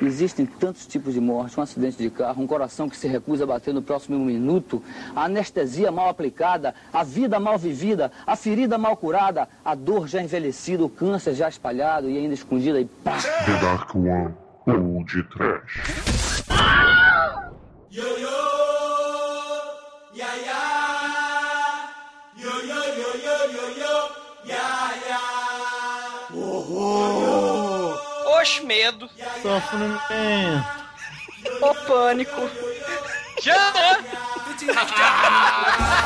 Existem tantos tipos de morte, um acidente de carro, um coração que se recusa a bater no próximo minuto, a anestesia mal aplicada, a vida mal vivida, a ferida mal curada, a dor já envelhecida, o câncer já espalhado e ainda escondida e pá! The Dark One ou de Trash. Os medo. Sofrimento. O pânico. Já!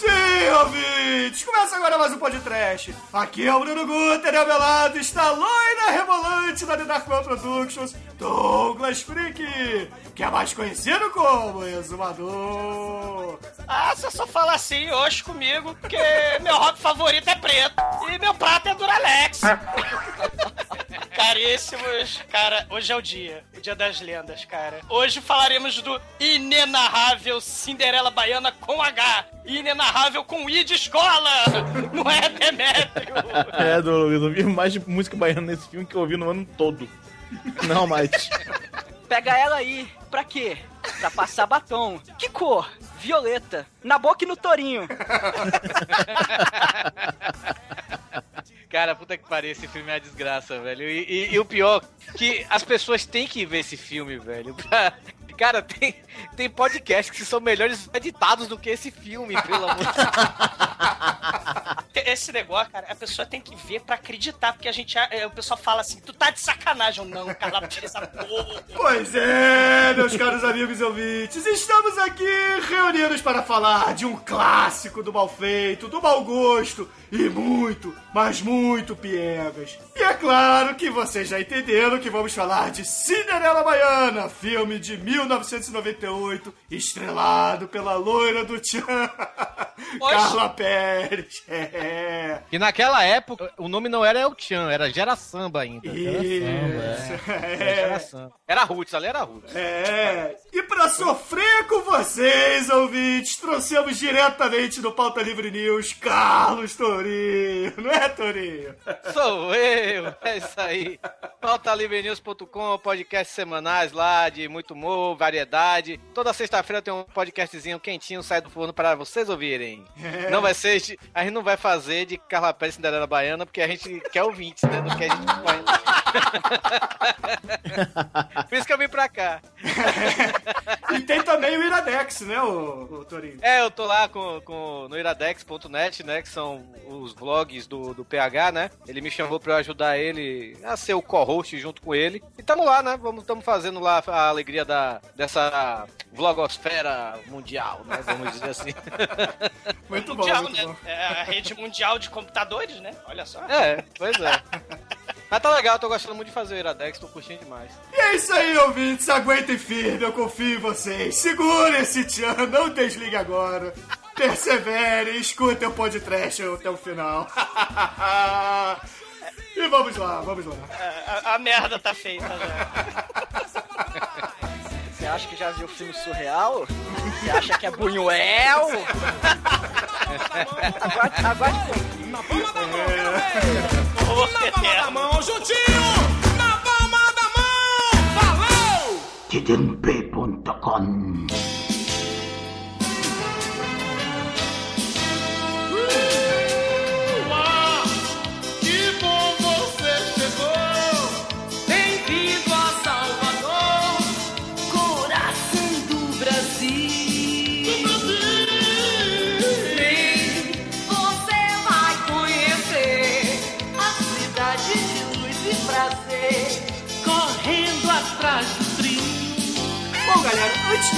Sim, ouvintes! Começa agora mais um podcast. Aqui é o Bruno Guter e ao meu lado está a loira rebolante da The Dark One Productions, Douglas Freak, que é mais conhecido como Exumador. Ah, você só fala assim hoje comigo, porque meu hobby favorito é preto e meu prato é Duralex. Caríssimos, cara, hoje é o dia, o dia das lendas, cara. Hoje falaremos do inenarrável Cinderela Baiana com H, inenarrável com I de escola, não é Demétrio? É, Douglas, eu vi mais de música baiana nesse filme que eu ouvi no ano todo. Não mais. Pega ela aí. Pra quê? Pra passar batom. Que cor? Violeta. Na boca e no torinho. Cara, puta que pariu, esse filme é uma desgraça, velho. E, e- e o pior, que as pessoas têm que ver esse filme, velho. pra- Cara, tem, tem podcasts que são melhores editados do que esse filme, pelo amor de Esse negócio, cara, a pessoa tem que ver pra acreditar, porque a gente, é, o pessoal fala assim, tu tá de sacanagem. Eu, não, Carla, tira essa porra. Pois é, meus caros amigos e ouvintes, estamos aqui reunidos para falar de um clássico do mal feito, do mau gosto e muito, mas muito piegas. E é claro que vocês já entenderam que vamos falar de Cinderela Baiana, filme de 1998, estrelado pela loira do Tchan, Carla Pérez. É. E naquela época, o nome não era El Chan, era Gera Samba ainda. Isso, Era é. Gera Samba. Era Roots, ali era Roots. É, e pra sofrer com vocês, ouvintes, trouxemos diretamente do Pauta Livre News Carlos Torinho, não é, Torinho? Sou eu, é isso aí. pautalivrenews.com, podcast semanais lá de muito humor, variedade. Toda sexta-feira tem um podcastzinho quentinho, sai do forno para vocês ouvirem. É. Não vai ser, a gente não vai fazer de Carla Pérez Cinderela Baiana, porque a gente quer ouvintes, né? Do que a gente põe. Por isso que eu vim pra cá. E tem também o Iradex, né, o, o Torinho? É, eu tô lá com, com, no iradex.net, né? Que são os vlogs do, do PH, né? Ele me chamou pra eu ajudar ele a ser o co-host junto com ele. E tamo lá, né? Vamos, tamo fazendo lá a alegria da, dessa vlogosfera mundial, né? Vamos dizer assim. Muito bom, Mundial, muito né? bom. É a rede mundial de computadores, né? Olha só. É, pois é. Mas tá legal, tô gostando muito de fazer o Iradex, tô curtindo demais. E é isso aí, ouvintes, aguentem firme, eu confio em vocês. Segure esse tchan, não desligue agora. Persevere, escutem o podcast até o final. E vamos lá, vamos lá. A, a merda tá feita já. Você acha que já viu o filme surreal? Você acha que é Buñuel? aguarde, aguarde um pouquinho. Na palma da mão, quero ver. Na palma da mão, juntinho. Na palma da mão. Falou! tdmp.com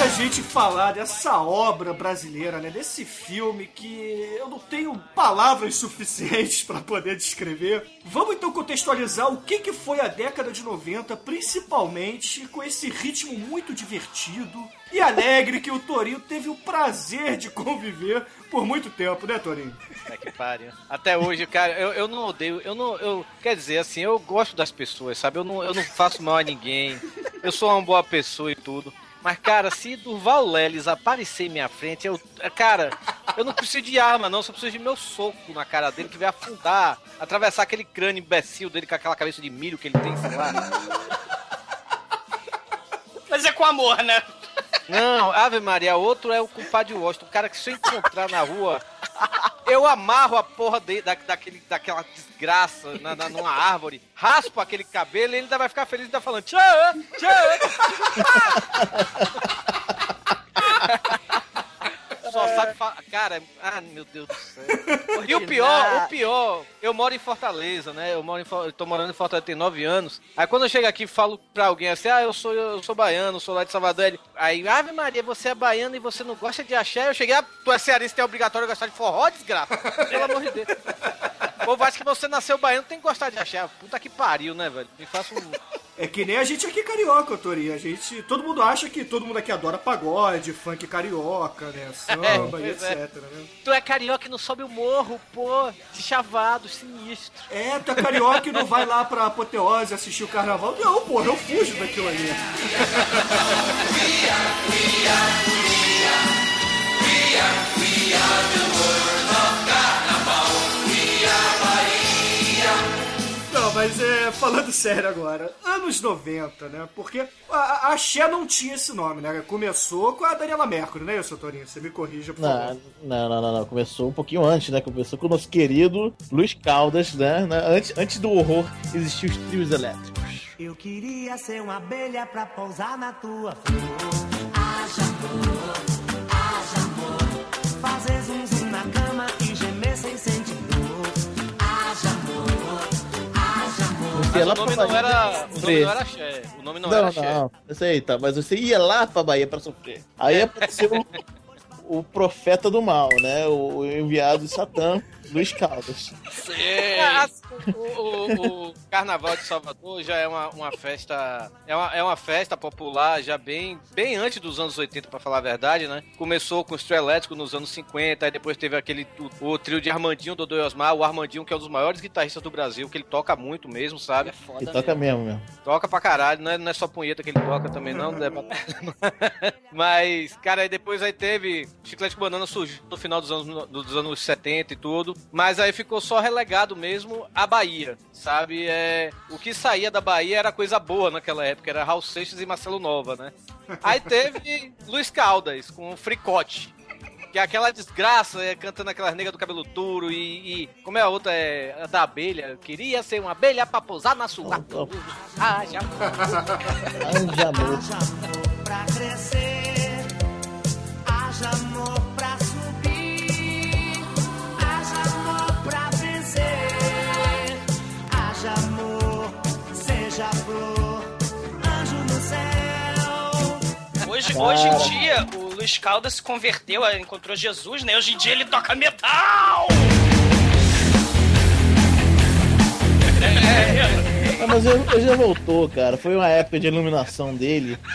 da gente falar dessa obra brasileira, né, desse filme que eu não tenho palavras suficientes para poder descrever, vamos então contextualizar o que, que foi a década de 90, principalmente com esse ritmo muito divertido e alegre que o Torinho teve o prazer de conviver por muito tempo, né, Torinho? É que pariu. Até hoje, cara, eu, eu não odeio, eu não, eu, quer dizer, assim, eu gosto das pessoas, sabe? Eu não, eu não faço mal a ninguém, eu sou uma boa pessoa e tudo. Mas, cara, se Durval Lelis aparecer em minha frente, eu, cara, Eu não preciso de arma, não, só preciso de meu soco na cara dele que vai afundar, atravessar aquele crânio imbecil dele com aquela cabeça de milho que ele tem, sei lá. Mas é com amor, né? Não, Ave Maria, outro é o culpado de Washington, o cara que se eu encontrar na rua, eu amarro a porra de, da, daquele, daquela desgraça na, na- numa árvore, raspo aquele cabelo e ele ainda vai ficar feliz e ainda falando tchau, tchau. Só sabe falar. Cara, ah, meu Deus do céu. E o pior, o pior, eu moro em Fortaleza, né? Eu moro em eu tô morando em Fortaleza tem nove anos. Aí quando eu chego aqui e falo pra alguém assim, ah, eu sou, eu sou baiano, sou lá de Salvador. Ele, aí, Ave Maria, você é baiano e você não gosta de axé? Eu cheguei, ah, tu é cearense, tem obrigatório gostar de forró, desgraça. Pelo amor de Deus. Povo acha que você nasceu baiano, tem que gostar de axé. Puta que pariu, né, velho? Me faça um. É que nem a gente aqui carioca, Tori. A gente. Todo mundo acha que todo mundo aqui adora pagode, funk carioca, né? Samba e pois é. etc, né? Tu é carioca e não sobe o morro, pô, de chavado, sinistro. É, tu é carioca e não vai lá pra apoteose assistir o carnaval. Não, porra, eu fujo daquilo ali. Não, mas é, falando sério agora, anos 90, né? Porque a, a Axé não tinha esse nome, né? Começou com a Daniela Mercury, né, seu Torinho? Você me corrija, por Não, favor. não, não, não, não. Começou um pouquinho antes, né? Começou com o nosso querido Luiz Caldas, né? né? Antes, antes do horror existiam os trios elétricos. Eu queria ser uma abelha pra pousar na tua flor. Haja amor, Você ia lá o nome pra não Bahia era. O nome não era axé. O nome não, Não, era não, axé. não. Eu sei, tá. Mas você ia lá pra Bahia pra sofrer. Aí apareceu o, o profeta do mal, né? O, o enviado de Satã, Luiz Caldas. Ah, assim, o, o- o Carnaval de Salvador já é uma, uma festa. É uma, é uma festa popular já bem, bem antes dos anos 80, pra falar a verdade, né? Começou com o trio elétrico nos anos 50, aí depois teve aquele o, o trio de Armandinho, Dodô e Osmar, o Armandinho, que é um dos maiores guitarristas do Brasil, que ele toca muito mesmo, sabe? É foda E toca mesmo, mesmo. Toca pra caralho, não é, não é só punheta que ele toca também, não. não é pra- Mas, cara, aí depois aí teve. Chiclete com Banana surgiu no final dos anos, dos anos 70 e tudo. Mas aí ficou só relegado mesmo a Bahia, sabe? É, o que saía da Bahia era coisa boa naquela época, era Raul Seixas e Marcelo Nova, né? Aí teve Luiz Caldas com o Fricote. Que é aquela desgraça, é, cantando aquelas negras do cabelo duro e, e- Como é a outra? É a da abelha. Queria ser uma abelha pra pousar na sua. Ah, já. Anja amor. Haja amor pra crescer. Haja amor seja flor, anjo no céu. Hoje, hoje em dia, o Luiz Caldas se converteu, eh, encontrou Jesus, né? Hoje em dia ele toca metal! Ah, mas ele, ele já voltou, cara. Foi uma época de iluminação dele.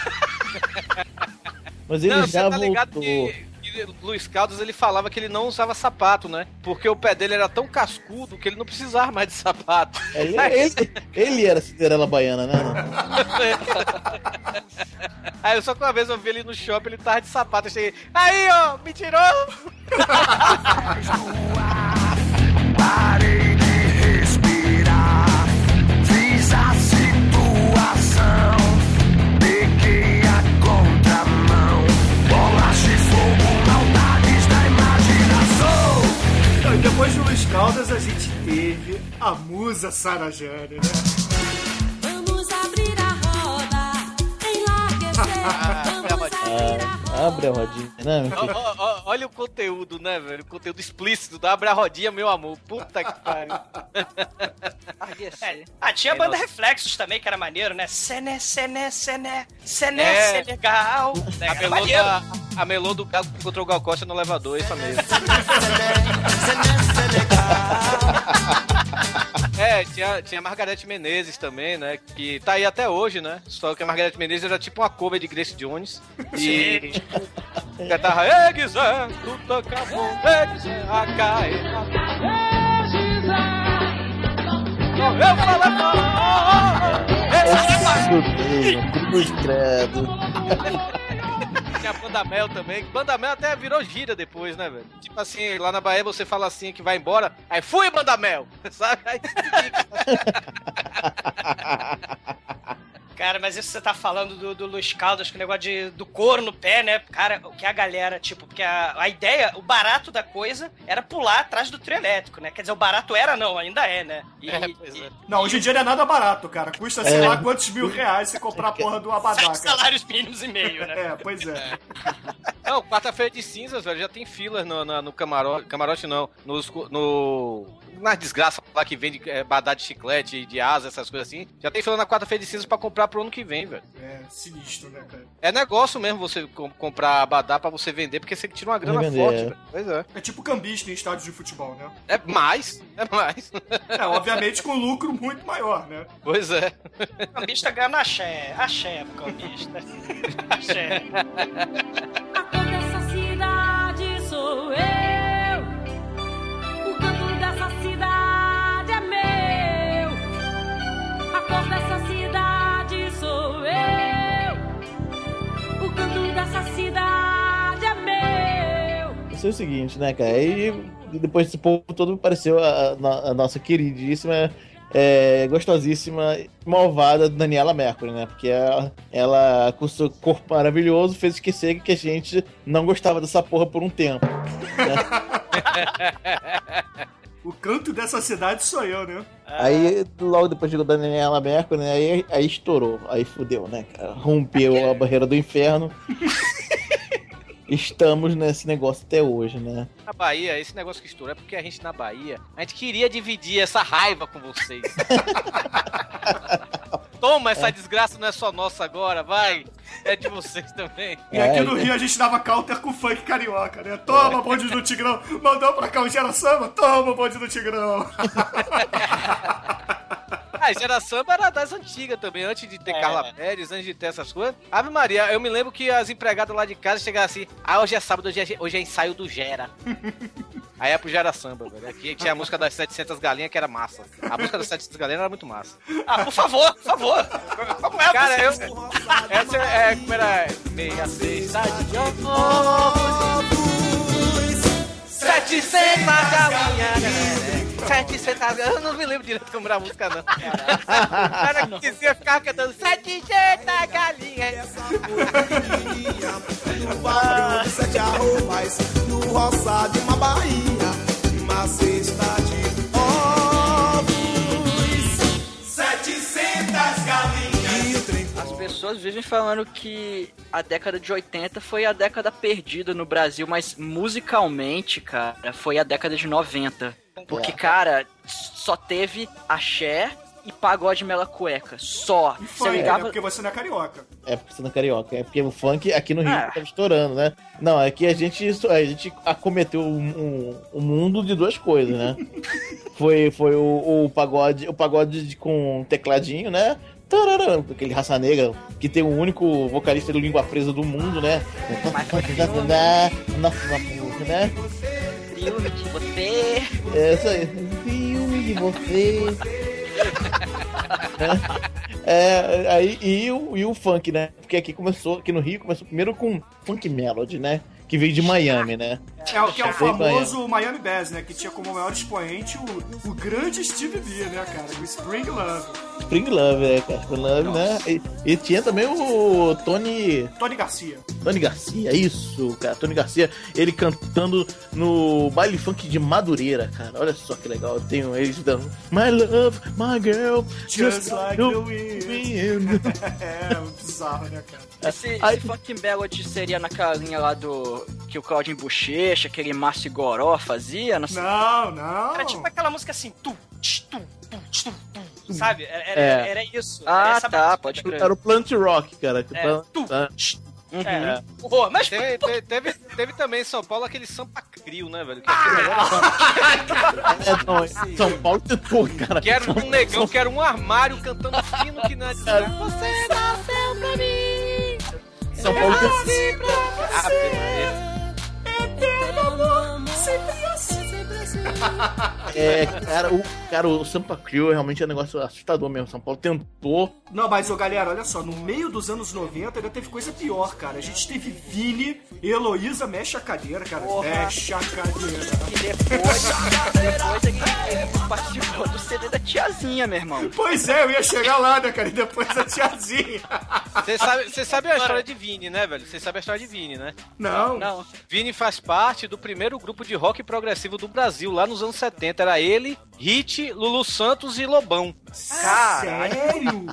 Mas ele não, já tá voltou. que, Luiz Caldas ele falava que ele não usava sapato, né? Porque o pé dele era tão cascudo que ele não precisava mais de sapato. Ele, ele, ele era Cinderela Baiana, né? Aí só que uma vez eu vi ele no shopping, ele tava de sapato. Eu cheguei, aí ó, me tirou! depois do Luiz Caldas, a gente teve a musa Sara Jane, né? Vamos abrir a roda, enlarguecer. Vamos abrir a roda. Ah, abre a rodinha, né, ó, ó, olha o conteúdo, né, velho? O conteúdo explícito da Abre a Rodinha, meu amor. Puta que pariu. É. Ah, tinha a É, banda nossa. Reflexos também, que era maneiro, né? Sené, sené, sené, sené, É. sené, legal. Né? A melô, maneiro. da, a melô do galo que encontrou o Gal Costa no elevador, essa mesmo. É, tinha, tinha a Margareth Menezes também, né? Que tá aí até hoje, né? Só que a Margareth Menezes era tipo uma cover de Grace Jones. E. Cantava, Ei, Guizé, tudo acabou. Ei, Guizé, a caeta. Eu falei, falei, Meu Deus, cruz credo. tinha Banda Mel também. Banda Mel até virou gira depois, né, velho? Tipo assim, lá na Bahia você fala assim que vai embora, aí fui Banda Mel, sabe? Aí Cara, mas isso você tá falando do, do Luiz Caldas, com o negócio de, do couro no pé, né? Cara, o que a galera, tipo, porque a, a ideia, o barato da coisa era pular atrás do trio elétrico, né? Quer dizer, o barato era não, ainda é, né? E, É, pois é. Não, hoje em dia não é nada barato, cara. Custa, sei É. lá, quantos mil reais você comprar a porra do abadá, salários mínimos e meio, né? É, pois é. Não, quarta-feira de cinzas, velho, já tem fila no, na- no camarote. Camarote não. Nos, no. Na desgraça lá que vende é, badá de chiclete, de asa, essas coisas assim. Já tem fila na quarta-feira de cinzas pra comprar pro ano que vem, velho. É, sinistro, né, cara? É negócio mesmo você com- comprar badá pra você vender, porque você tira uma grana Revender, forte, é. velho. Pois é. É tipo cambista em estádios de futebol, né? É mais, é mais. É, obviamente com lucro muito maior, né? Pois é. Cambista ganha axé, axé pro cambista. axé. A cor dessa cidade sou eu. Isso é o seguinte, né, cara? Aí depois desse povo todo apareceu a, a- a nossa queridíssima, é, gostosíssima, malvada Daniela Mercury, né? Porque ela, ela, com seu corpo maravilhoso, fez esquecer que a gente não gostava dessa porra por um tempo. O canto dessa cidade sou eu, né? Aí, logo depois chegou Daniela Mercury, né? Aí, aí estourou. Aí fudeu, né, cara? Rompeu a barreira do inferno. Estamos nesse negócio até hoje, né? Na Bahia, esse negócio que estourou é porque a gente na Bahia, a gente queria dividir essa raiva com vocês. Toma, essa desgraça não é só nossa agora, vai. É de vocês também. E aqui É, no Rio a gente dava counter com funk carioca, né? Toma, bonde do Tigrão. Mandou pra cá o Gera Samba. Toma, bonde do Tigrão. Ah, Gera Samba era das antigas também, antes de ter É. Carla Pérez, antes de ter essas coisas. Ave Maria, eu me lembro que as empregadas lá de casa chegavam assim, ah, hoje é sábado, hoje é, hoje é ensaio do Gera. Aí é pro Gera Samba, velho. Aqui tinha a música das 700 galinhas que era massa. A música das 700 galinhas era muito massa. Ah, por favor, por favor. Como é Cara, eu... Essa é, como era... Meia sexta de ovos 700 galinhas 700 galinhas Eu não me lembro direito como era a música, não. O cara que dizia ficar cantando 700 galinhas No barulho de sete arrobas, no roça de uma Bahia, uma cesta de pessoas vivem falando que a década de 80 foi a década perdida no Brasil, mas musicalmente, cara, foi a década de 90. Porque, cara, só teve axé e pagode mela cueca. Só. E funk, ligava. Porque você não é carioca. É porque você não é carioca, é porque o funk aqui no Rio Ah. tava estourando, né? Não, é que a gente, a gente acometeu o um, um mundo de duas coisas, né? foi foi o, o pagode, o pagode de- com tecladinho, né? Tararã, aquele raça negra, que tem o único vocalista do língua presa do mundo, né? Nossa, nossa, né? Filme de você. É isso aí. Filme de você. É, aí, e, o, e o funk, né? Porque aqui começou, aqui no Rio começou primeiro com funk melody, né? Que veio de Miami, né? É o que é o famoso Miami Bass, né? Que tinha como maior expoente o, o grande Steve B, né, cara? O Spring Love. Spring Love, é, cara. Spring Love, né? E, e tinha também o Tony. Tony Garcia. Tony Garcia, isso, cara. Tony Garcia, ele cantando no baile funk de Madureira, cara. Olha só que legal. Tem eles dando My love, my girl, Just like you the wind. wind. É, bizarro, né, cara? Esse, Aí- esse funk melody seria naquela linha lá do. que o Claudinho Bochecha, aquele Márcio Goró fazia? Não sei. Não, não. Era tipo aquela música assim, tu, tch, tu, tu, tch, tu, tu, sabe? Era, era, É. era isso. Ah, era tá, música. pode crer. Era o Plant Rock, cara. que É, tá- tu, tá- tch, Uhum. é, horror. Mas Teve, teve, teve, teve também em São Paulo aquele Sampa Crio, né, velho? Que, aquele É, não, São Paulo tentou, cara. que era um negão, que era um armário cantando fino que não é desgraça. Você nasceu pra mim! São Paulo tentou. Ah, pelo amor. É, cara, o, cara, o Sampa Crew realmente é um negócio assustador mesmo. São Paulo tentou. Não, mas, ô, galera, olha só, no meio dos anos 90 ainda teve coisa pior, cara. A gente teve Vini, Heloísa, mexe a cadeira, cara. Porra. Mexe a cadeira. E depois, depois ele, ele participou do CD da tiazinha, meu irmão. Pois é, eu ia chegar lá, né, cara? E depois a tiazinha. Você sabe, sabe a história de Vini, né, velho? Você sabe a história de Vini, né? Não. Não. Vini faz parte do primeiro grupo de rock progressivo do Brasil, lá nos anos 70. Era ele, Hit, Lulu Santos e Lobão. Sério?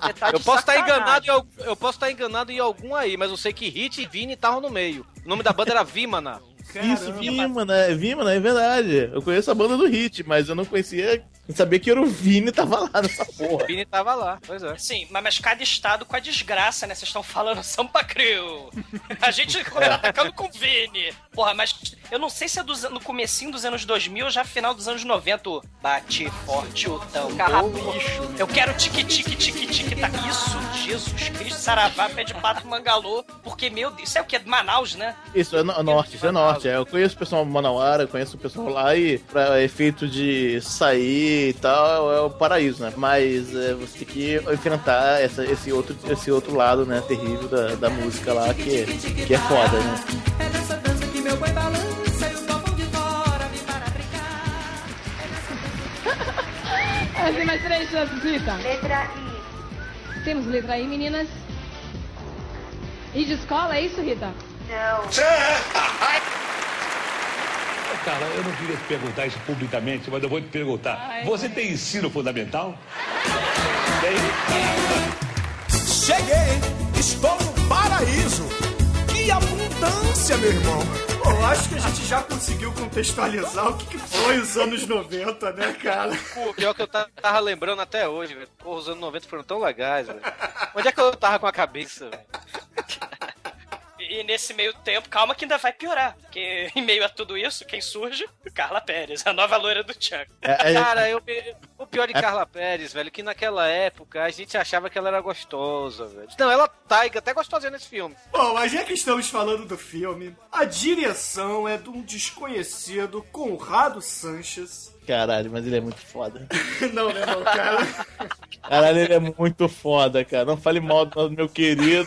Você tá Eu de posso estar sacanagem. enganado, eu posso estar enganado em algum aí, mas eu sei que Hit e Vini estavam no meio. O nome da banda era Vimana. Isso, Caramba. Vimana, é Vimana, é verdade. Eu conheço a banda do Hit, mas eu não conhecia. Não sabia que era o Vini tava lá nessa porra. Vini tava lá, pois é. Sim, mas, mas cada estado com a desgraça, né? Vocês estão falando Sampa Crew. A gente atacando com o Vini. Porra, mas eu não sei se é no comecinho dos anos 2000 ou já final dos anos 90. o Bate forte o tambor. Carrapicho. Eu quero tique-tique, tique-tique. Tá. Isso, Jesus Cristo, Saravá, pé de pato, mangalô. Porque, meu Deus, isso é o que? Manaus, né? Isso é no- norte, isso é norte. É, Eu conheço o pessoal de Manauara, eu conheço o pessoal lá e pra efeito de sair e tal, é o paraíso, né? Mas é, você tem que enfrentar essa- esse, outro, esse outro lado, né, terrível da, da música lá, que, que é foda, né? É nessa dança que meu boi balança e o de fora para brincar. Ah, Tem mais três chances, Rita. Letra I. Temos letra I, meninas. I de escola, é isso, Rita? Não. Cara, eu não queria te perguntar isso publicamente, mas eu vou te perguntar. Ai, Você tem ensino fundamental? Tem? Cheguei, estou no paraíso. Que abundância, meu irmão. Eu acho que a gente já conseguiu contextualizar o que, que foi os anos 90, né, cara? Pô, pior que eu ta- tava lembrando até hoje, velho. Porra, os anos 90 foram tão legais, velho. Onde é que eu tava com a cabeça, velho? E nesse meio tempo, calma que ainda vai piorar. Porque em meio a tudo isso, quem surge? Carla Pérez, a nova loira do Chuck. É, é- Cara, eu, o pior de Carla Pérez, velho, que naquela época a gente achava que ela era gostosa, velho. Não, ela tá até gostosinha nesse filme. Bom, mas já que estamos falando do filme, a direção é de um desconhecido Conrado Sanches. Caralho, mas ele é muito foda. não, né, não, cara? Caralho, ele é muito foda, cara. Não fale mal do meu querido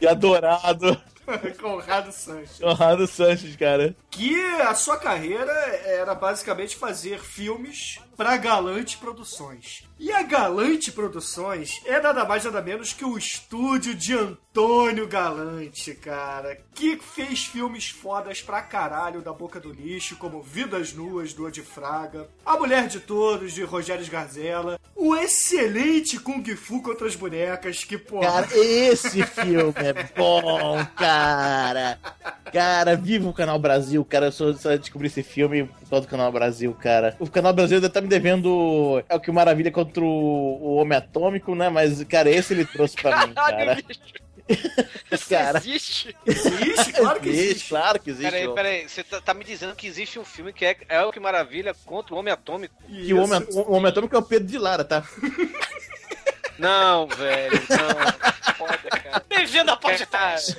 e adorado Conrado Sanches. Conrado Sanches, cara. Que a sua carreira era basicamente fazer filmes pra Galante Produções. E a Galante Produções é nada mais nada menos que o estúdio de Antônio Galante, cara. Que fez filmes fodas pra caralho da boca do lixo, como Vidas Nuas, do de Fraga, A Mulher de Todos, de Rogério Sgarzella, o excelente Kung Fu contra as bonecas, que, porra... Cara, esse filme é bom, cara. Cara, viva o Canal Brasil, cara. Eu só, descobri esse filme por causa do Canal Brasil, cara. O Canal Brasil ainda tá me devendo É o que Maravilha contra o, o Homem Atômico, né? Mas, cara, esse ele trouxe pra mim, cara. Isso Cara. existe? Existe, claro que existe. claro que existe. Peraí, peraí, você tá, tá me dizendo que existe um filme que é, é o que maravilha contra o Homem Atômico? Que o Homem, o Homem Atômico é o Pedro de Lara, tá? Não, velho, não. Foda, cara. Bem-vindo ao podcast.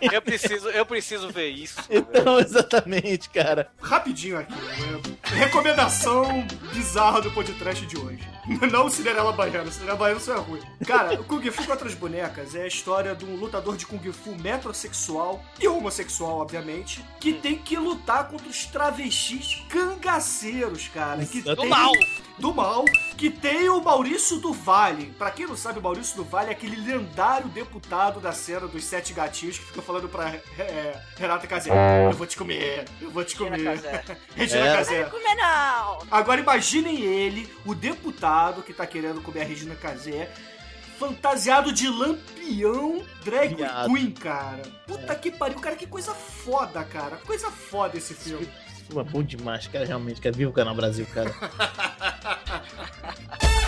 Eu preciso, eu preciso ver isso. Então, exatamente, cara. Rapidinho aqui, né? Recomendação bizarra do podcast de hoje. Não o Cinderela Baiana, o Cinderela Baiana só é ruim. Cara, o Kung Fu contra as bonecas é a história de um lutador de Kung Fu metrosexual e homossexual, obviamente, que tem que lutar contra os travestis cangaceiros, cara. Que Do tem- mal. Do mal, que tem o Maurício do Vale. Pra quem não sabe, o Maurício do Vale é aquele lendário deputado da cena dos Sete Gatinhos que fica falando pra é, Renata Cazé: Eu vou te comer, eu vou te comer. Casé. Regina É. Casé. Comer não! Agora imaginem ele, o deputado que tá querendo comer a Regina Casé, fantasiado de lampião drag Viado. queen, cara. Puta que pariu, cara, que coisa foda, cara. Coisa foda esse filme. É bom demais, cara, realmente. Cara, viva o Canal Brasil, cara.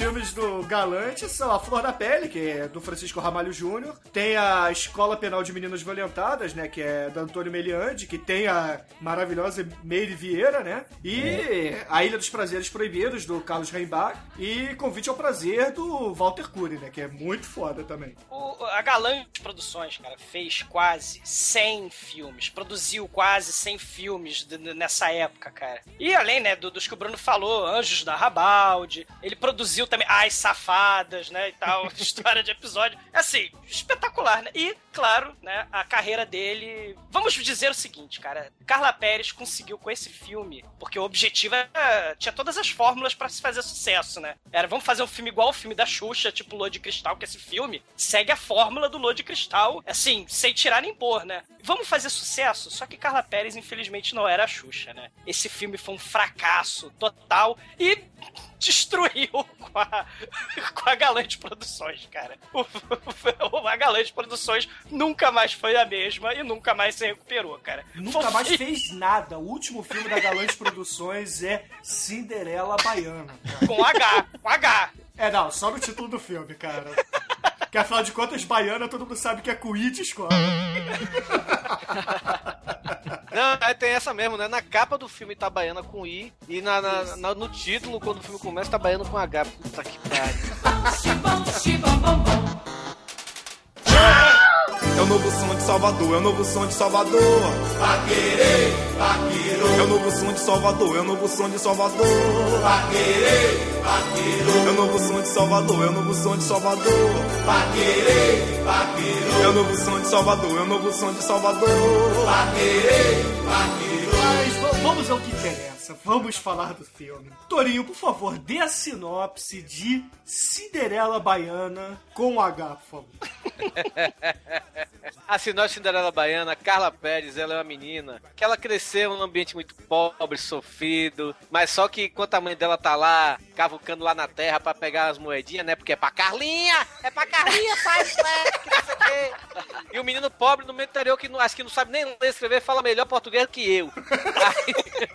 filmes do Galante são a Flor da Pele, que é do Francisco Ramalho Júnior. Tem a Escola Penal de Meninas Violentadas, né? Que é do Antônio Meliandi, que tem a maravilhosa Meire Vieira, né? E a Ilha dos Prazeres Proibidos, do Carlos Reimbach. E Convite ao Prazer, do Walter Cury, né? Que é muito foda também. O- a Galante Produções, cara, fez quase 100 filmes, produziu quase 100 filmes nessa época, cara. E além, né, do- dos que o Bruno falou, Anjos da Rabalde, ele produziu também As Safadas, né, e tal, história de episódio. Assim, espetacular, né? E, claro, né, a carreira dele... Vamos dizer o seguinte, cara, Carla Pérez conseguiu com esse filme, porque o objetivo era... tinha todas as fórmulas pra se fazer sucesso, né? Era, vamos fazer um filme igual o filme da Xuxa, tipo Lua de Cristal, que esse filme segue a fórmula do Lua de Cristal, assim, sem tirar nem pôr, né? Vamos fazer sucesso, só que Carla Pérez, infelizmente, não era a Xuxa, né? Esse filme foi um fracasso total e destruiu com a, com a Galante Produções, cara. O, o- a Galante Produções nunca mais foi a mesma e nunca mais se recuperou, cara. Nunca Foi- mais fez nada. O último filme da Galante Produções é Cinderela Baiana. cara. Com H, com H. É, não, só no título do filme, cara. Que afinal de contas, baiana todo mundo sabe que é cuí de escola. Não, é, tem essa mesmo, né? Na capa do filme tá baiana com I e na, na- na- no título, quando o filme começa, tá baiana com H. Puta que pariu. É o novo som de Salvador, é o novo som de Salvador. Paquerê, paquerô. É o novo som de Salvador, é o novo som de Salvador. Paquerê, paquerô. É o novo som de Salvador, é o novo som de Salvador. Paquerê, paquerô. É o novo som de Salvador, é o novo som de Salvador. Paquerê, paquerô. Mas va- vamos ao que interessa. Vamos falar do filme. Torinho, por favor, dê a sinopse de Cinderela Baiana com H, por favor. A sinopse Cinderela Baiana, Carla Pérez, ela é uma menina que ela cresceu num ambiente muito pobre, sofrido, mas só que enquanto a mãe dela tá lá, cavucando lá na terra pra pegar as moedinhas, né? Porque é pra Carlinha! É pra Carlinha, o quê. E o menino pobre no meio interior que não, acho que não sabe nem ler escrever, fala melhor português que eu. Aí-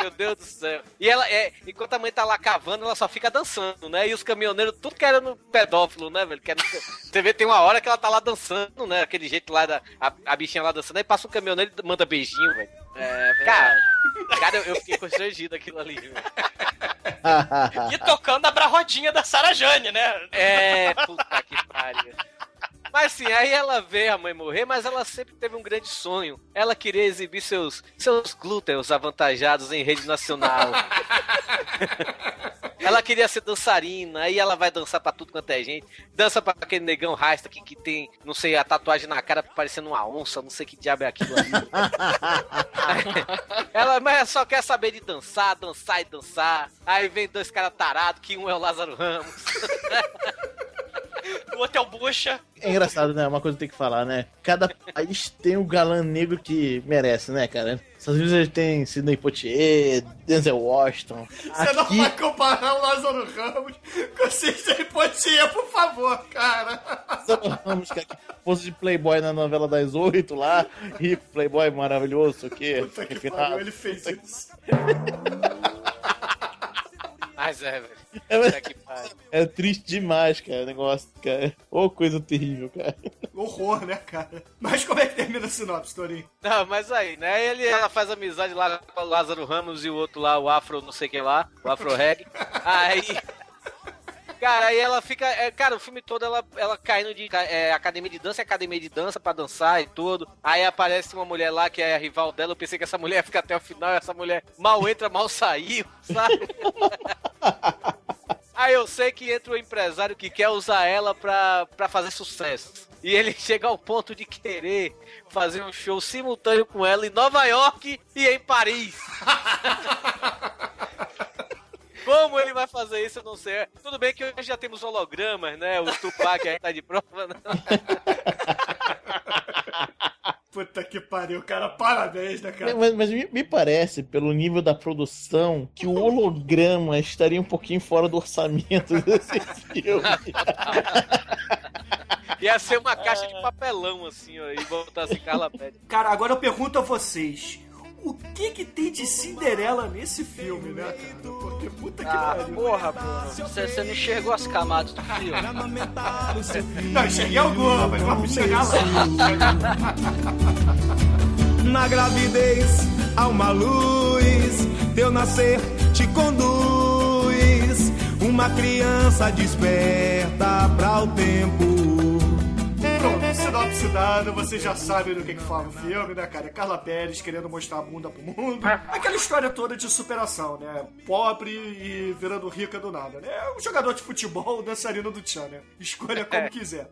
Meu Deus do céu. E ela, é, enquanto a mãe tá lá cavando, ela só fica dançando, né? E os caminhoneiros, tudo querendo pedófilo, né, velho? Querendo... Você vê, tem uma hora que ela tá lá dançando, né? Aquele jeito lá, da, a, a bichinha lá dançando, aí passa um caminhoneiro e manda beijinho, velho. É, Cara, cara, eu, eu fiquei constrangido aquilo ali, velho. E tocando a bra-rodinha da Sarah Jane, né? É, puta que pariu. Mas assim, aí ela vê a mãe morrer, mas ela sempre teve um grande sonho. Ela queria exibir seus, seus glúteos avantajados em rede nacional. ela queria ser dançarina, aí ela vai dançar pra tudo quanto é gente. Dança pra aquele negão rasta que, que tem, não sei, a tatuagem na cara parecendo uma onça, não sei que diabo é aquilo ali. ela mas só quer saber de dançar, dançar e dançar. Aí vem dois caras tarados, que um é o Lázaro Ramos. O outro é o Bucha. É engraçado, né? Uma coisa que tem que falar, né? Cada país tem o galã negro que merece, né, cara? Estados Unidos eles têm Sidney Poitier, Denzel Washington. Você não vai comparar o Lázaro Ramos com o Sidney Poitier, por favor, cara. Lázaro Ramos, cara, que fosse de Playboy na novela das oito lá, rico, Playboy maravilhoso, o quê? Puta que pariu, ele fez isso. Mas é, velho. É, é triste demais, cara, o negócio, cara. Ô, coisa terrível, cara. Horror, né, cara? Mas como é que termina a sinopse, Torinho? Não, mas aí, né? Ele, ela faz amizade lá com o Lázaro Ramos e o outro lá, o Afro, não sei quem lá, o Afro Reg. Aí. Cara, aí ela fica. é, cara, o filme todo ela, ela caindo de é, academia de dança, é academia de dança pra dançar e tudo. Aí aparece uma mulher lá que é a rival dela. Eu pensei que essa mulher ia ficar até o final. Essa mulher mal entra, mal saiu, sabe? Aí eu sei que entra o empresário que quer usar ela pra, pra fazer sucesso. E ele chega ao ponto de querer fazer um show simultâneo com ela em Nova York e em Paris. Como ele vai fazer isso, eu não sei. Tudo bem que hoje já temos hologramas, né? O Tupac aí tá de prova, né? Puta que pariu, cara. Parabéns, né, cara? Mas, mas me, me parece, pelo nível da produção, que o holograma estaria um pouquinho fora do orçamento desse filme. Ia ser uma caixa de papelão, assim, ó, e botar assim, Carla Pérez. Cara, agora eu pergunto a vocês: o que que tem de Cinderela nesse filme, né, cara? Porque puta que Ah, pariu. porra, Bruno. Você, você não enxergou as camadas do filme. Não, enxerguei alguma, mas vamos chegar lá. Na gravidez há uma luz, teu nascer te conduz. Uma criança desperta pra o tempo. Pronto, sinopse dada, você já sabe do que, que fala o filme, né, cara? É Carla Pérez querendo mostrar a bunda pro mundo. Aquela história toda de superação, né? Pobre e virando rica do nada, né? Um jogador de futebol, dançarino do Tchan, né? Escolha como quiser.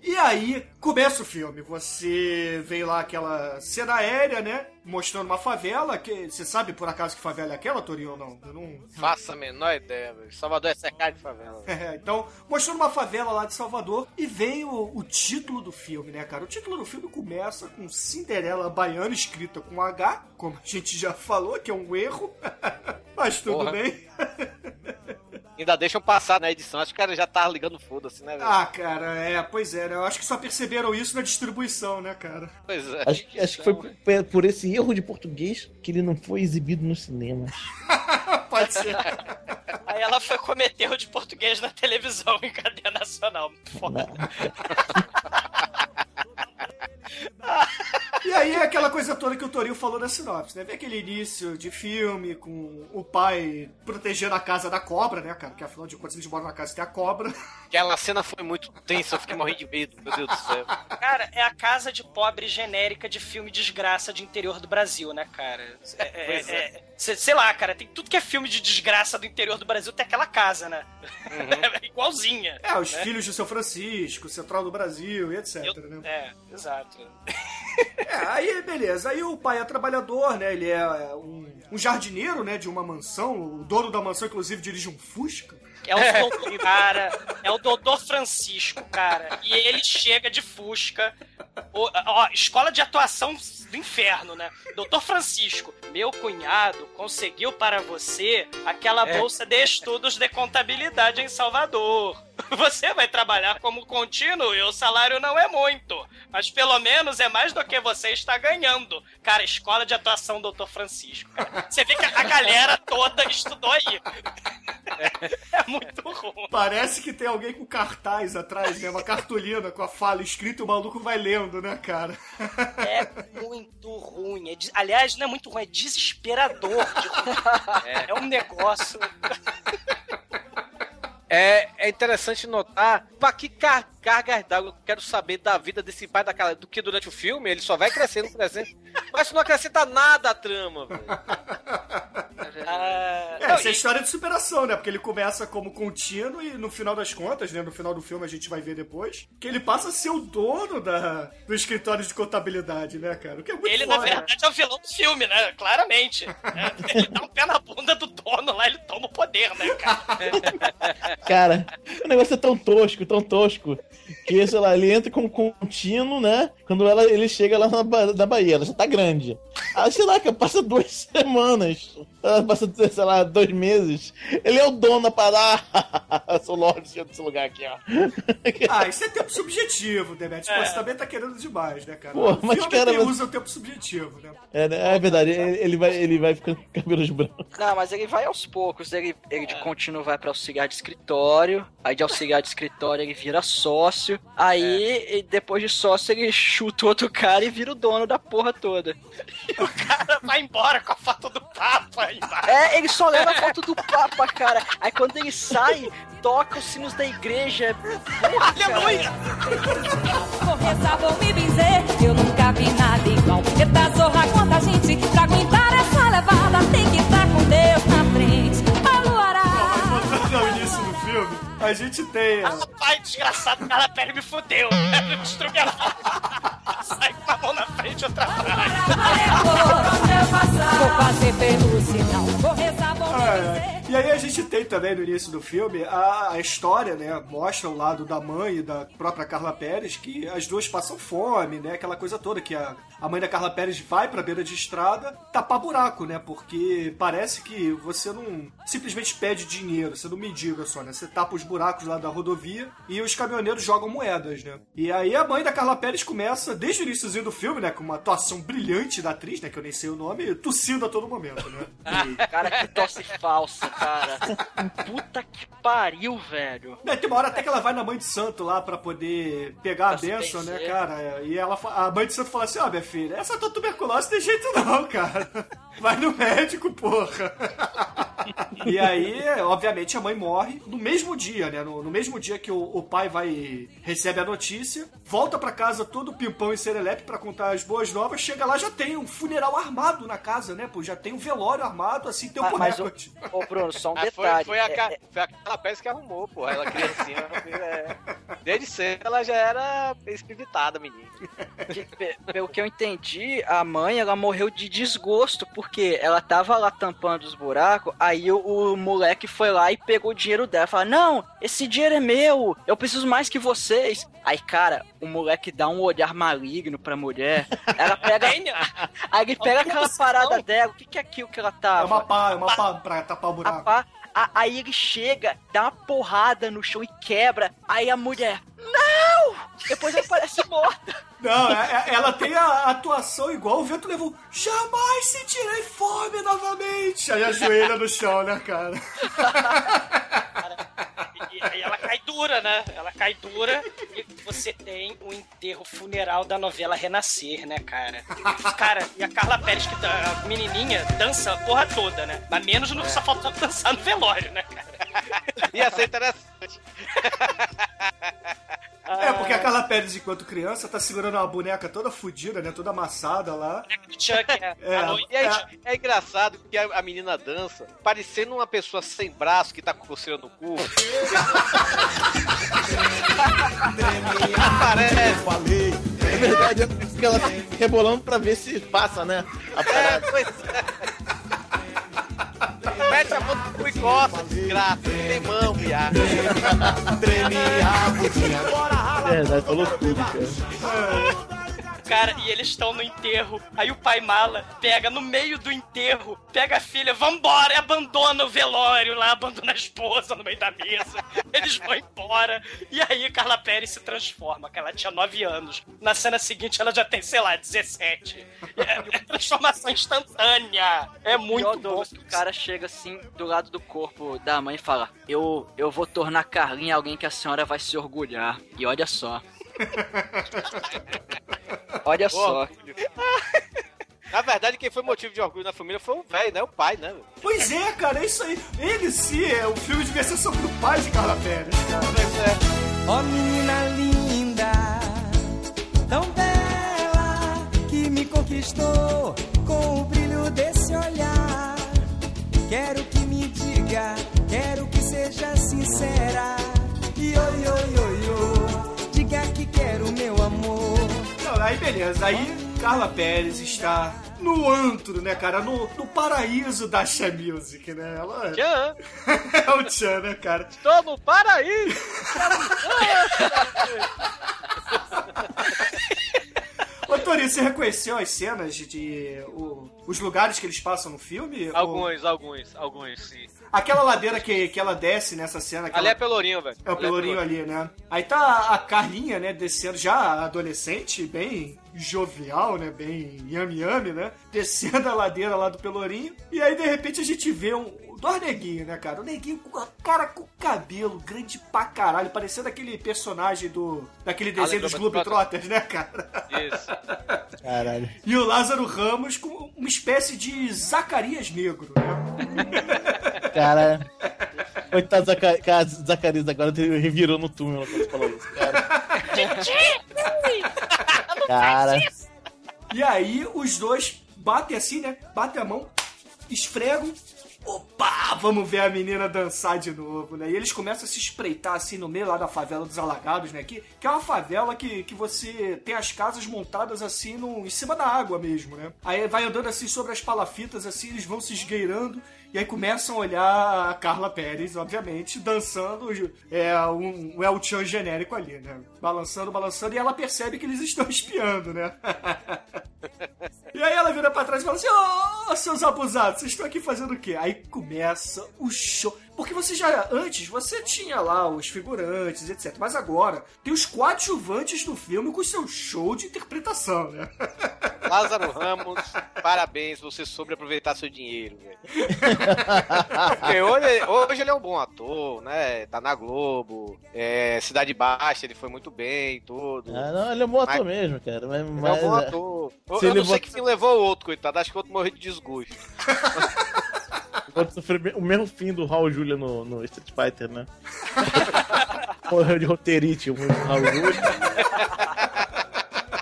E aí, começa o filme. Você vê lá aquela cena aérea, né? Mostrando uma favela. Que, você sabe por acaso que favela é aquela, Torinho, ou não? Eu não, Faça a menor ideia, velho. Salvador é cercado de favela. é, então, mostrando uma favela lá de Salvador e veio o, o título do filme, né, cara? O título do filme começa com Cinderela Baiana escrita com H, como a gente já falou, que é um erro. Mas tudo Porra. bem. Ainda deixam passar na edição. Acho que o cara já tava ligando foda-se, né, velho? Ah, cara, é, pois é, né? Eu acho que só perceberam isso na distribuição, né, cara? Pois é. Acho, que- acho que foi por, por esse erro de português que ele não foi exibido no cinema. Pode ser. Aí ela foi cometer erro de português na televisão em cadeia nacional. Foda. E aí é aquela coisa toda que o Torinho falou na sinopse, né? Vê aquele início de filme com o pai protegendo a casa da cobra, né, cara? Porque afinal de contas eles moram na casa que tem a cobra. Aquela cena foi muito tensa, eu fiquei morrendo de medo, meu Deus do céu. Cara, é a casa de pobre genérica de filme desgraça de interior do Brasil, né, cara? É, é, Pois é. é, cê- sei lá, cara, tem tudo que é filme de desgraça do interior do Brasil, tem aquela casa, né? É igualzinha. É, os né? filhos de São Francisco, Central do Brasil e etc, né? É, exato. É, aí beleza. Aí o pai é trabalhador, né? Ele é um, um jardineiro, né? De uma mansão. O dono da mansão, inclusive, dirige um Fusca. É o doutor, cara. É o doutor Francisco, cara. E ele chega de Fusca. O- ó, escola de atuação do inferno, né? Doutor Francisco, meu cunhado conseguiu para você aquela É. bolsa de estudos de contabilidade em Salvador. Você vai trabalhar como contínuo e o salário não é muito. Mas pelo menos é mais do que você está ganhando. Cara, escola de atuação Doutor Francisco. cara. Você vê que a galera toda estudou aí. É muito ruim. Parece que tem alguém com cartaz atrás, né? Uma cartolina com a fala escrita e o maluco vai lendo, né, cara? É muito ruim. É des- Aliás, não é muito ruim, é desesperador. de ruim. É. um negócio. É, é interessante notar pra que car cargas d'água eu quero saber da vida desse pai daquela, do que durante o filme, ele só vai crescendo, crescendo. Mas isso não acrescenta nada à trama, velho. Ah, É, não, essa é a história de superação, né? Porque ele começa como contínuo e no final das contas, né? No final do filme a gente vai ver depois, que ele passa a ser o dono da, do escritório de contabilidade, né, cara? O que é muito ele, na verdade, é o vilão do filme, né? Claramente. É, ele dá um pé na bunda do dono lá, ele toma o poder, né, cara? Cara, o negócio é tão tosco, tão tosco, que, sei lá, ele entra como contínuo, né? Quando ela, ele chega lá na, na Bahia, ela já tá grande. Aí, sei lá, que passa duas semanas, ela passa, sei lá, dois meses. Ele é o dono da parada. Sou Lorde desse lugar aqui, ó. Ah, isso é tempo subjetivo, Demet. É. você também tá querendo demais, né, cara? Pô, o mas, filme cara, mas- usa o tempo subjetivo, né? É, né? é verdade, ele, ele vai, ele vai ficando com cabelos brancos. Não, mas ele vai aos poucos. Ele, ele de contínuo vai pra auxiliar de escritório. Aí de auxiliar de escritório ele vira sócio. Aí, e depois de sócio, ele chuta o outro cara e vira o dono da porra toda. O cara vai embora com a foto do Papa embaixo. É, ele só leva a foto do Papa, cara. Aí quando ele sai, toca os sinos da igreja. Aleluia! Vou rezar, vou me benzer, eu nunca vi nada igual. Eita zorra, quanta gente pra aguentar essa levada. Tem que a gente tem... a- Pai desgraçado, cara, pele me fudeu. Me destruiu a foto. Sai com a mão na frente e outra atrás. Vou fazer pelo sinal. Vou é. E aí a gente tem também no início do filme a, a história, né? Mostra o lado da mãe e da própria Carla Pérez, que as duas passam fome, né? Aquela coisa toda que a, a mãe da Carla Pérez vai pra beira de estrada tapar buraco, né? Porque parece que você não simplesmente pede dinheiro, você não mendiga só, né? Você tapa os buracos lá da rodovia e os caminhoneiros jogam moedas, né? E aí a mãe da Carla Pérez começa, desde o iníciozinho do filme, né? Com uma atuação brilhante da atriz, né? Que eu nem sei o nome, tossindo a todo momento, né? Cara, que tosse falsa, cara. Puta que pariu, velho. É, tem uma hora até que ela vai na mãe de santo lá pra poder pegar a Pra se benção, né, cara? E ela, a mãe de santo fala assim: Ó, minha filha, essa tua tuberculose tem jeito não, cara. Vai no médico, porra. E aí, obviamente, a mãe morre no mesmo dia, né? No, no mesmo dia que o, o pai vai recebe a notícia, volta pra casa todo pimpão e serelepe pra contar as boas novas, chega lá já tem um funeral armado na casa, né? Pô, já tem um velório armado, assim, tem um Ah, mas o, recorde. ô, Bruno, só um Ah, foi, detalhe. foi, a, É- Ca- foi a Carla Pérez que arrumou, pô. Ela criancinha. é, desde cedo ela já era espivitada, menina. pelo que eu entendi, a mãe ela morreu de desgosto, porque ela tava lá tampando os buracos, aí o, o moleque foi lá e pegou o dinheiro dela. Fala, não, esse dinheiro é meu, eu preciso mais que vocês. Aí, cara, o moleque dá um olhar maligno pra mulher. Ela pega. aí ele pega aquela parada dela, o que, que é aquilo que ela tava? É uma pá, é uma pá pra tapar o buraco. A aí ele chega, dá uma porrada no chão e quebra. Aí a mulher, não! Depois ela parece morta. Não, é- é- ela tem a atuação igual o vento levou. Jamais sentirei fome novamente. Aí ajoelha no chão, né, cara? E aí ela cai dura, né? Ela cai dura e você tem o enterro funeral da novela Renascer, né, cara? Cara, e a Carla Pérez, que tá- a menininha, dança a porra toda, né? Mas menos no, só faltou dançar no velório, né, cara? Ia ser interessante. É, porque a Carla Pérez, enquanto criança, tá segurando uma boneca toda fodida, né? Toda amassada lá. do Chuck, né? É, A noite- E aí, é engraçado que a, a menina dança parecendo uma pessoa sem braço que tá com coceira no cu. Parece. Falei. É verdade, é porque ela tá rebolando pra ver se passa, né? A É, pois é. Mete a mão no cu e coça, desgraça. Não tem mão, viado. É verdade, falou tudo, cara. Cara, e eles estão no enterro. Aí o pai mala pega no meio do enterro, pega a filha, vambora, e abandona o velório lá, abandona a esposa no meio da mesa. Eles vão embora. E aí Carla Pérez se transforma, que ela tinha 9 anos. Na cena seguinte ela já tem, sei lá, 17. É, é transformação instantânea. É muito Pior, bom. Que o cara chega assim do lado do corpo da mãe e fala: Eu, eu vou tornar Carlinha alguém que a senhora vai se orgulhar. E olha só. olha só. Na verdade, quem foi motivo de orgulho na família foi o velho, né? O pai, né? Pois é, cara, é isso aí. Ele sim, é, o filme devia ser sobre o pai de Carla Pérez, cara. Ó menina linda, tão bela, que me conquistou com o brilho desse olhar. Quero que me diga, quero que seja sincera. E oi, oi, oi, aí beleza, aí Carla Pérez está no antro, né, cara? No, no paraíso da Xé Music, né? Ela Tchan! é o Tchan, né, cara? Estou no paraíso! Ô, Tori, você reconheceu as cenas de, de- o- os lugares que eles passam no filme? Ou- Alguns, alguns, alguns, sim. Aquela ladeira que, que ela desce nessa cena. que Ali ela- é Pelourinho, velho. É o Ali Pelourinho ali, né? Aí tá a Carlinha, né, descendo, já adolescente, bem jovial, né, bem yami-yami, né? Descendo a ladeira lá do Pelourinho. E aí, de repente, a gente vê um... Dois neguinhos, né, cara? O neguinho com a cara com cabelo grande pra caralho, parecendo aquele personagem do... Daquele desenho dos Globetrotters, né, cara? Isso. Caralho. E o Lázaro Ramos com uma espécie de Zacarias negro, né? Cara. Coitado do Zaca- cara, Zacarias agora revirou no túnel quando falou isso, cara. Cara. E aí os dois batem assim, né? Batem a mão, esfregam opa, vamos ver a menina dançar de novo, né? E eles começam a se espreitar assim no meio lá da favela dos Alagados, né? Que, que é uma favela que, que você tem as casas montadas assim no, em cima da água mesmo, né? Aí vai andando assim sobre as palafitas, assim, eles vão se esgueirando. E aí começam a olhar a Carla Pérez, obviamente, dançando é, um, um El Chan genérico ali, né? Balançando, balançando, e ela percebe que eles estão espiando, né? E aí ela vira pra trás e fala assim: Ô, seus abusados, vocês estão aqui fazendo o quê? Aí começa o show. Porque você já, antes, você tinha lá os figurantes, etc. Mas agora, tem os coadjuvantes do filme com seu show de interpretação, né? Lázaro Ramos, parabéns, você soube aproveitar seu dinheiro, velho. Porque hoje, hoje ele é um bom ator, né? Tá na Globo, é, Cidade Baixa, ele foi muito bem, tudo. Ah, não, ele é um bom ator Mas- mesmo, cara. Mas, Ele é um bom é, ator. Eu, se eu ele não sei que fim levou o outro, coitado. Acho que o outro morreu de desgosto. Pode sofrer o mesmo fim do Raul Julia no, no Street Fighter, né? Morreu de roteirite, o Raul Julia.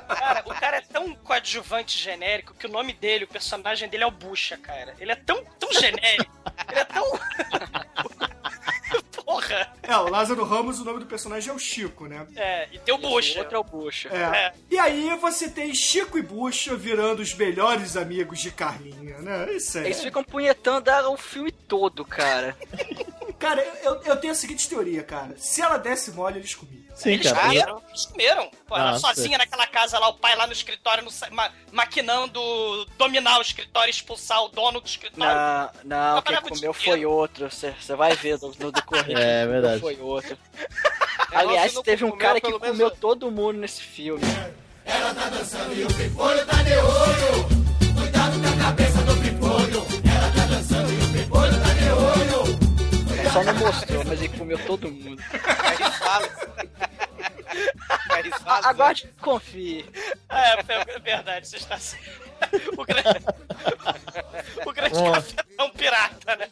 Cara, o cara é tão coadjuvante genérico que o nome dele, o personagem dele é o Bucha, cara. Ele é tão, tão genérico. Ele é tão. É, o Lázaro Ramos, o nome do personagem é o Chico, né? É, e tem o Bucha. Outro é o Bucha. É. E aí você tem Chico e Bucha virando os melhores amigos de Carlinha, né? Isso é. Eles ficam punhetando o filme todo, cara. Cara, eu, eu tenho a seguinte teoria, cara. Se ela desse mole, eles comiam. Sim, Eles cara. comeram, eles comeram. Pô, ela Ah, sozinha sei. naquela casa lá, o pai lá no escritório, no ma- maquinando dominar o escritório, expulsar o dono do escritório. Não, não, quem o comeu foi outro. Você vai ver no, no decorrer. É, quem verdade. Foi outro. É, Aliás, teve um cara que comeu todo mundo nesse filme. Só não mostrou, mas ele comeu todo mundo. Aí fala. Aguarde confie. É, é verdade, você está certo. O grande, o grande café é um pirata, né?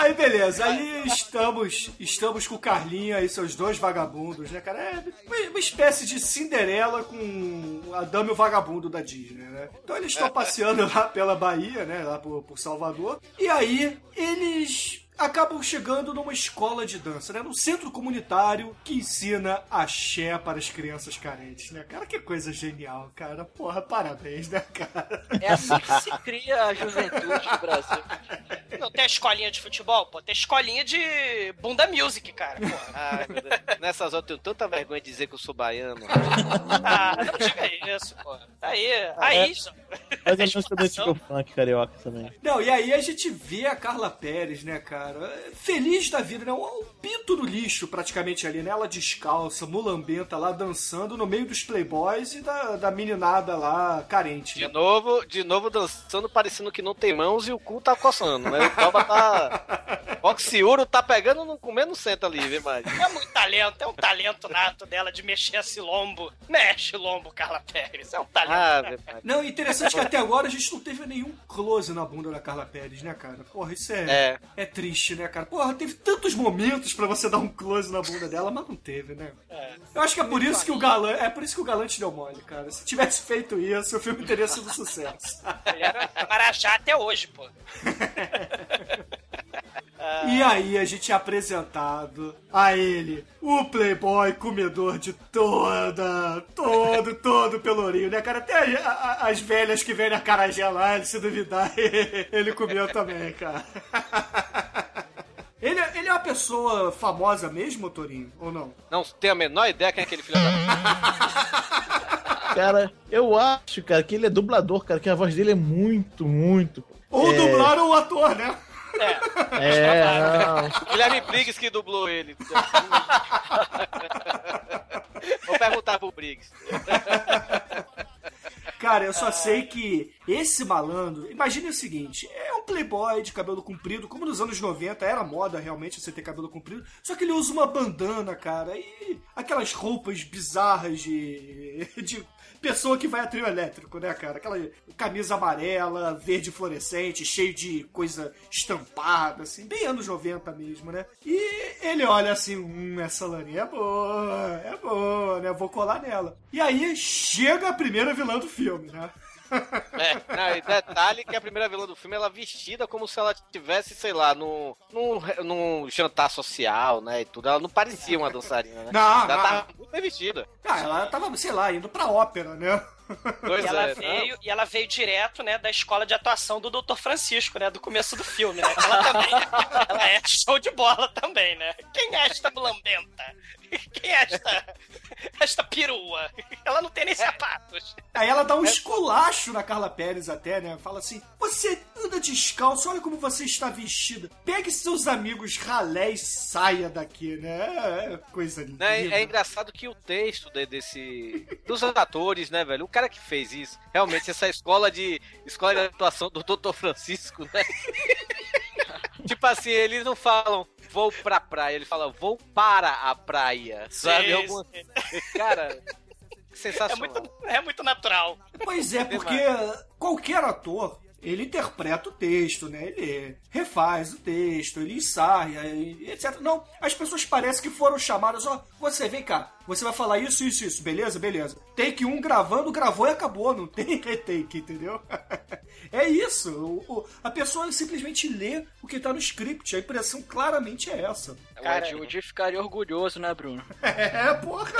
Aí beleza, aí estamos estamos com o Carlinha e seus dois vagabundos, né, cara? É uma, uma espécie de Cinderela com a dama e o vagabundo da Disney, né? Então eles estão passeando lá pela Bahia, né, lá por, por Salvador, e aí eles acabam chegando numa escola de dança, né, num centro comunitário que ensina axé para as crianças carentes, né? Cara, que coisa genial, cara. Porra, parabéns, né, cara? É assim que se cria a juventude do Brasil. Não tem a escolinha de futebol, pô, tem a escolinha de bunda music, cara. Pô. Ai, meu Deus. Nessas horas eu tenho tanta vergonha de dizer que eu sou baiano. Ah, não diga isso, pô. Aí, aí, só- Mas é menos também tipo funk carioca também. Não, e aí a gente vê a Carla Pérez, né, cara, feliz da vida, né? Um pinto no lixo praticamente ali, né? Ela descalça, mulambenta lá, dançando no meio dos playboys e da, da meninada lá carente. De né? novo, de novo dançando, parecendo que não tem mãos e o cu tá coçando, né? O Toba tá. Oxiuro tá pegando, não comendo senta ali, viu, mais? é muito talento, é um talento nato dela de mexer esse lombo. Mexe lombo, Carla Pérez, é um talento. Ah, né? Não, interessante que até agora a gente não teve nenhum close na bunda da Carla Pérez, né, cara? Porra, isso é, É. é triste, né, cara? Porra, teve tantos momentos pra você dar um close na bunda dela, mas não teve, né? Eu acho que é por isso que o galã, é por isso que o galã te deu mole, cara. Se tivesse feito isso, o filme teria sido um sucesso. Ele era Marajá até hoje, pô. E aí a gente é apresentado a ele, o playboy comedor de toda, todo, todo pelourinho, né, cara? Até a- a- as velhas que vêm na carajé lá, ele se duvidar, ele comeu também, cara. Ele, é- ele é uma pessoa famosa mesmo, Torinho, ou não? Não tem a menor ideia quem é aquele filho da. Cara, eu acho, cara, que ele é dublador, cara, que a voz dele é muito, muito. Ou é... dublaram o ator, né? É, não. Guilherme Briggs que dublou ele. Vou perguntar pro Briggs. Cara, eu só sei que esse malandro, imagine o seguinte, é um playboy de cabelo comprido, como nos anos 90 era moda realmente você ter cabelo comprido, só que ele usa uma bandana, cara, e aquelas roupas bizarras de, de pessoa que vai a trio elétrico, né, cara? Aquela camisa amarela, verde fluorescente, cheio de coisa estampada, assim, bem anos 90 mesmo, né? E ele olha assim, hum, essa laninha é boa, é boa, né? Vou colar nela. E aí chega a primeira vilã do filme, né? É, não, e detalhe que a primeira vilã do filme, ela vestida como se ela tivesse, sei lá, num, num, num jantar social, né, e tudo. Ela não parecia uma dançarina, né? Não, ela não. tava muito bem vestida. Ah, ela tava, sei lá, indo pra ópera, né? Pois e, ela é, veio, e ela veio direto, né, da escola de atuação do Dr. Francisco, né, do começo do filme, né? Ela também ela é show de bola também, né? Quem é esta lambenta? Quem é esta, esta perua? Ela não tem nem sapatos. Aí ela dá um esculacho na Carla Pérez até, né? Fala assim: Você anda descalço, olha como você está vestida. Pegue seus amigos ralé e saia daqui, né? É coisa linda. Né, É, engraçado que o texto de- desse dos atores, né, velho? O cara que fez isso, realmente essa escola de escola de atuação do Dr. Francisco, né? tipo assim, eles não falam vou pra praia, eles falam vou para a praia, sabe? Alguma- Cara, É sensacional. muito, é muito natural. Pois é, porque qualquer ator, ele interpreta o texto, né? Ele refaz o texto, ele ensaia, etc. Não, as pessoas parecem que foram chamadas, ó, você vem cá, você vai falar isso, isso, isso, beleza, beleza. Take um gravando, gravou e acabou, não tem retake, entendeu? é isso, o- o- a pessoa simplesmente lê o que tá no script, a impressão claramente é essa. Cara, o Judy ficaria orgulhoso, né, Bruno? É, porra.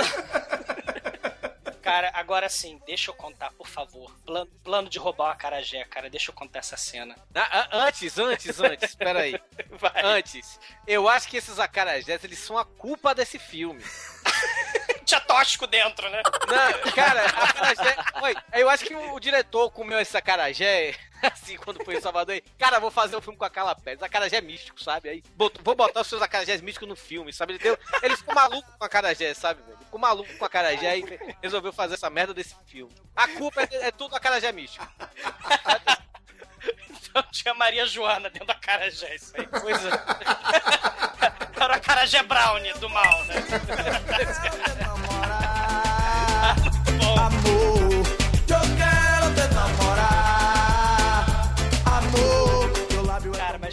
Cara, agora sim, deixa eu contar, por favor. Plano, plano de roubar o acarajé, cara, deixa eu contar essa cena. Ah, ah, antes, antes, antes, espera aí. Antes, eu acho que esses acarajés, eles são a culpa desse filme. Tinha tóxico dentro, né? Não, cara, acarajé. Oi, eu acho que o diretor comeu esse acarajé, assim, quando foi em Salvador. aí, Cara, vou fazer um filme com a Carla Pérez. Acarajé místico, sabe? Aí, vou botar os seus acarajés místicos no filme, sabe? Ele, deu, ele ficou maluco com acarajé, sabe, velho? Ficou maluco com acarajé e resolveu fazer essa merda desse filme. A culpa é, é tudo acarajé místico. Então tinha Maria Joana dentro do acarajé, isso aí. Coisa. Era o acarajé brownie do mal, né? Amor,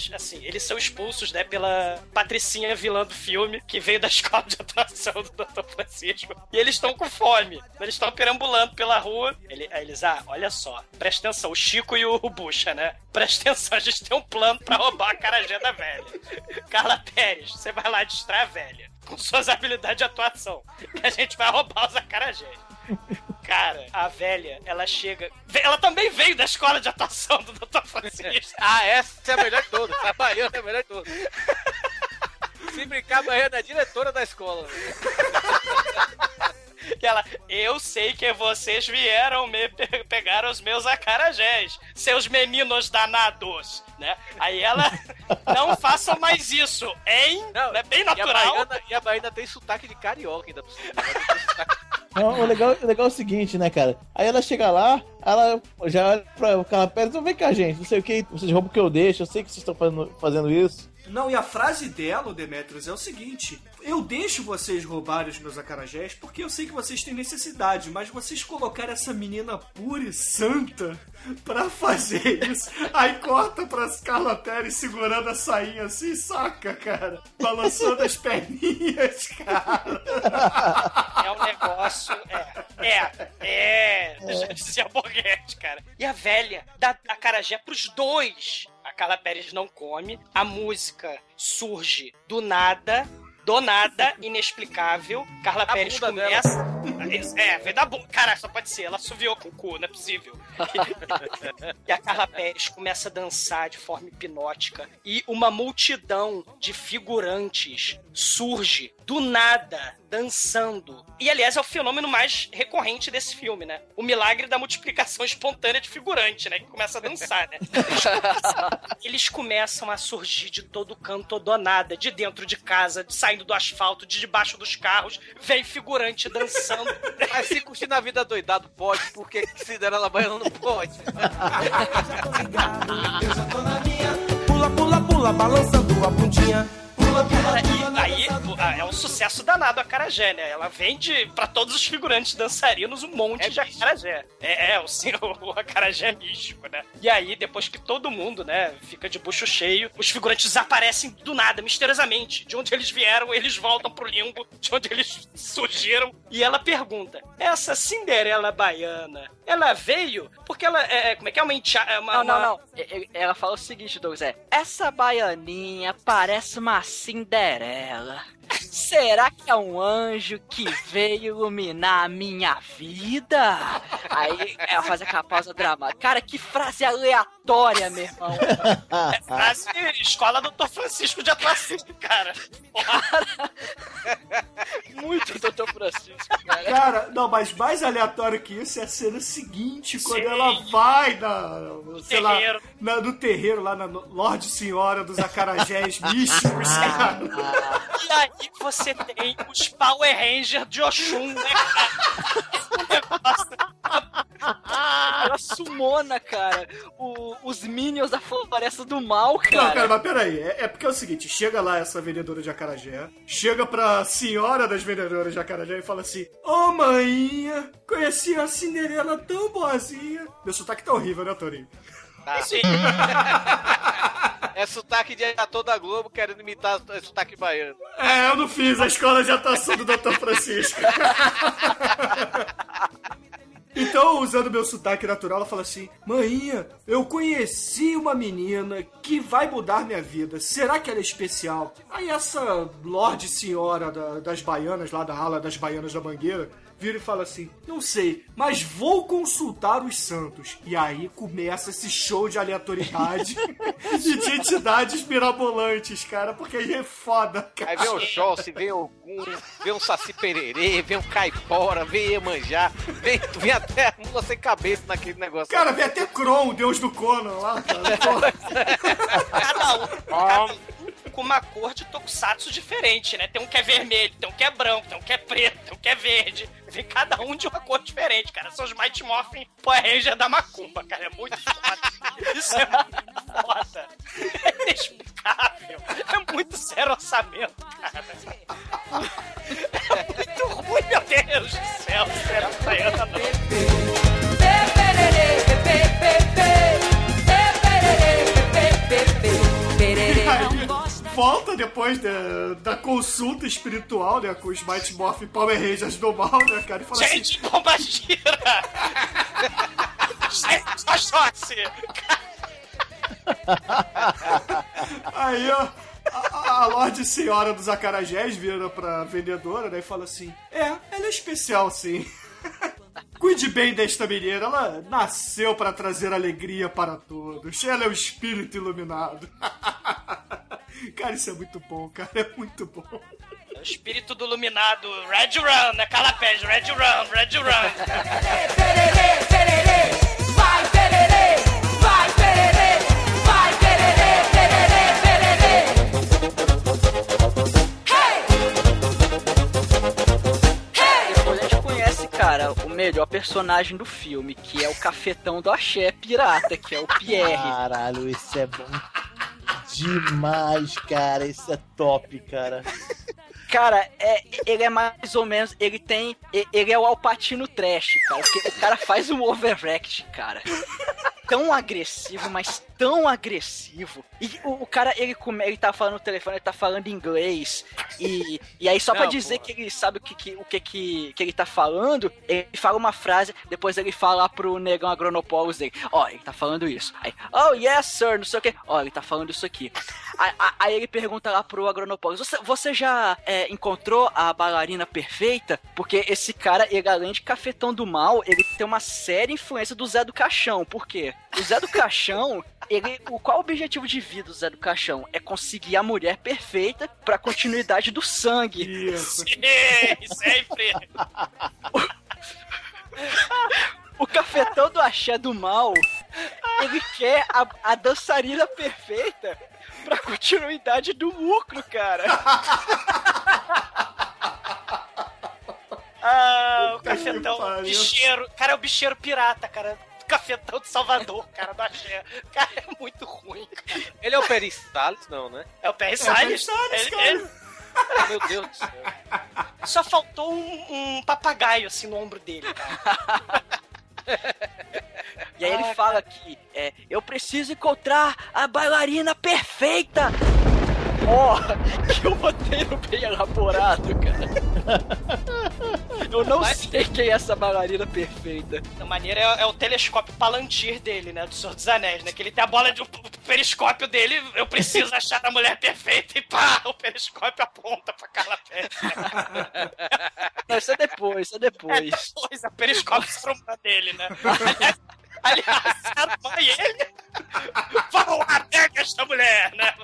mas assim, eles são expulsos, né, pela Patricinha vilã do filme, que veio da escola de atuação do Dr. Francisco. E eles estão com fome. Eles estão perambulando pela rua. Ele, eles, ah, olha só, presta atenção, o Chico e o Bucha, né? Presta atenção, a gente tem um plano pra roubar a carajé da velha. Carla Pérez, você vai lá distrar a velha. Com suas habilidades de atuação. Que a gente vai roubar os acarajés. Cara, a velha, ela chega. Ela também veio da escola de atuação do Dr. Francisco. Ah, essa é a melhor de todas. A Baiana é a melhor de todas. Se brincar, a Baiana é diretora da escola. Que ela, eu sei que vocês vieram me pe- pegar os meus acarajés, seus meninos danados, né? Aí ela, não façam mais isso, hein? Não, é bem E a, natural. Baiana, e a Baiana tem sotaque de carioca ainda por cima. Ela tem sotaque- Não, o, legal, o legal é o seguinte, né, cara? Aí ela chega lá, ela já olha pra Carla Pérez, então vem cá, gente, não sei o que, vocês roubam o que eu deixo, eu sei que vocês estão fazendo, fazendo isso. Não, e a frase dela, Demetrius, é o seguinte: Eu deixo vocês roubarem os meus acarajés porque eu sei que vocês têm necessidade, mas vocês colocaram essa menina pura e santa pra fazer isso. Aí corta pra Carla Pérez segurando a sainha assim, saca, cara? Balançando as perninhas, cara. É um negócio. É. É. É. Já dizia Borghetti, cara. E a velha dá acarajé pros dois. A Carla Pérez não come. A música surge do nada. Do nada, inexplicável. Carla A Pérez começa. É, veio da bunda. Cara, só pode ser. Ela assoviou com o cu, não é possível. E a Carla Pérez começa a dançar de forma hipnótica. E uma multidão de figurantes surge do nada, dançando. E aliás, é o fenômeno mais recorrente desse filme, né? O milagre da multiplicação espontânea de figurante, né? Que começa a dançar, né? Eles começam a surgir de todo canto do nada, de dentro de casa, de- saindo do asfalto, de debaixo dos carros. Vem figurante dançando. Mas se curtir na vida doidado pode, porque Cinderela Baiana não pode. Eu já tô na minha. Pula, pula, pula, balançando a bundinha. Cara, e aí é um sucesso danado a Carajé, né? Ela vende pra todos os figurantes dançarinos um monte de acarajé. É, é o, sim, o, acarajé místico, né? E aí, depois que todo mundo, né, fica de bucho cheio, os figurantes desaparecem do nada, misteriosamente. De onde eles vieram, eles voltam pro limbo, de onde eles surgiram. E ela pergunta: essa Cinderela baiana, ela veio porque ela é, é- como é que é uma, encha- é uma Não, não, não. E- Ela fala o seguinte, Douglas, é... Essa baianinha parece uma Cinderela. Será que é um anjo que veio iluminar a minha vida? Aí ela faz aquela pausa dramática. Cara, que frase aleatória, meu irmão. É frase escola Dr. Francisco de atuação, cara. Muito Dr. Francisco, cara. Cara, não, mas mais aleatório que isso é a cena seguinte, quando Sim. ela vai na, sei lá, terreiro. na- no terreiro, lá na Lorde Senhora dos Acarajés místicos, cara. E aí você tem os Power Rangers de Oxum, né, Ela sumona, cara, o- os Minions da Floresta do Mal, Não, cara. cara, mas peraí. É, é porque é o seguinte: chega lá essa vendedora de acarajé, chega pra senhora das vendedoras de acarajé e fala assim: Ô mãinha, conheci a Cinderela tão boazinha. Meu sotaque tá horrível, né, Torinho? Tá. Sim. É sotaque de ator da Globo querendo imitar sotaque baiano. É, eu não fiz a escola de atuação do Dr. Francisco. Então, usando meu sotaque natural, ela fala assim: Maninha, eu conheci uma menina que vai mudar minha vida. Será que ela é especial? Aí essa Lorde Senhora da- das Baianas, lá da ala das Baianas da Mangueira, vira e fala assim: Não sei, mas vou consultar os santos. E aí começa esse show de aleatoriedade e de entidades mirabolantes, cara, porque aí é foda, cara. Aí vem o Jossi, vem o Gum, vem um Saci Pererê, vem um Caipora, vem Iemanjá, vem, vem até a mula sem cabeça naquele negócio. Cara, vem até Kron, deus do Conan lá, cara. Cada um, cada um com uma cor de tokusatsu diferente, né? Tem um que é vermelho, tem um que é branco, tem um que é preto, tem um que é verde. Vem cada um de uma cor diferente, cara. São os Mighty Morphin Power Ranger da Macumba, cara. É muito foda. Isso é muito foda. É inexplicável. É muito zero orçamento, cara. É muito ruim, meu Deus do céu. Zero orçamento, não. E aí, volta depois da, da consulta espiritual, né, com os Mighty Morphin Power Rangers do mal, né, cara, e fala assim... Gente, bomba gira! Gente, só! Aí, ó, a, a Lorde Senhora dos Acarajés vira pra vendedora, né, e fala assim, é, ela é especial, sim. Cuide bem desta menina, ela nasceu para trazer alegria para todos. Ela é o espírito iluminado. cara, isso é muito bom, cara, é muito bom. O espírito do iluminado, Red Run, né? Calapés, Red Run, Red Run. Depois a gente conhece, cara, o melhor personagem do filme, que é o cafetão do axé pirata, que é o Pierre. Caralho, isso é bom demais, cara. Isso é top, cara. Cara, é, ele é mais ou menos. Ele tem. Ele é o Alpatino Trash, cara. Porque o cara faz um overact, cara. Tão agressivo, mas tão agressivo. E o, o cara, ele, come, ele tá falando no telefone, ele tá falando inglês. E, e aí, só pra Não, dizer porra. que ele sabe o que, que, o que, que, que ele tá falando, ele fala uma frase, depois ele fala pro negão agronopólogos dele: Ó, ele tá falando isso. Aí, oh, yes, sir, não sei o que. Ó, ele tá falando isso aqui. Aí, aí- ele pergunta lá pro agronopólogos: Você, você já é, encontrou a bailarina perfeita? Porque esse cara, ele além de cafetão do mal, ele tem uma séria influência do Zé do Caixão. Por quê? O Zé do Caixão, ele, o, qual o objetivo de vida do Zé do Caixão? É conseguir a mulher perfeita pra continuidade do sangue. Isso. Sim, sempre. O cafetão do axé do mal, ele quer a, a dançarina perfeita pra continuidade do lucro, cara. Ah, o cafetão, bicheiro. Cara, é o bicheiro pirata, cara. Cafetão de Salvador, cara, do Axé. Cara, é muito ruim. cara. Ele é o Peri Salles? Não, né? É o Perry É o Perry Salles. Salles, Ele- cara. ele- Meu Deus do céu. Só faltou um, um papagaio assim no ombro dele, cara. E aí ele Ah, fala que é, eu preciso encontrar a bailarina perfeita. Ó, que eu roteiro bem elaborado, cara. Eu não sei quem é essa bailarina perfeita. A maneira é, é o telescópio Palantir dele, né? Do Senhor dos Anéis, né? Que ele tem a bola de. O periscópio dele, eu preciso achar a mulher perfeita e pá! O periscópio aponta pra Carla Pérez. Não, isso é depois, isso é depois. Depois, a periscópio sarumba dele, né? Aliás, aliás sarumba e ele. Vão lá, pega esta mulher, né?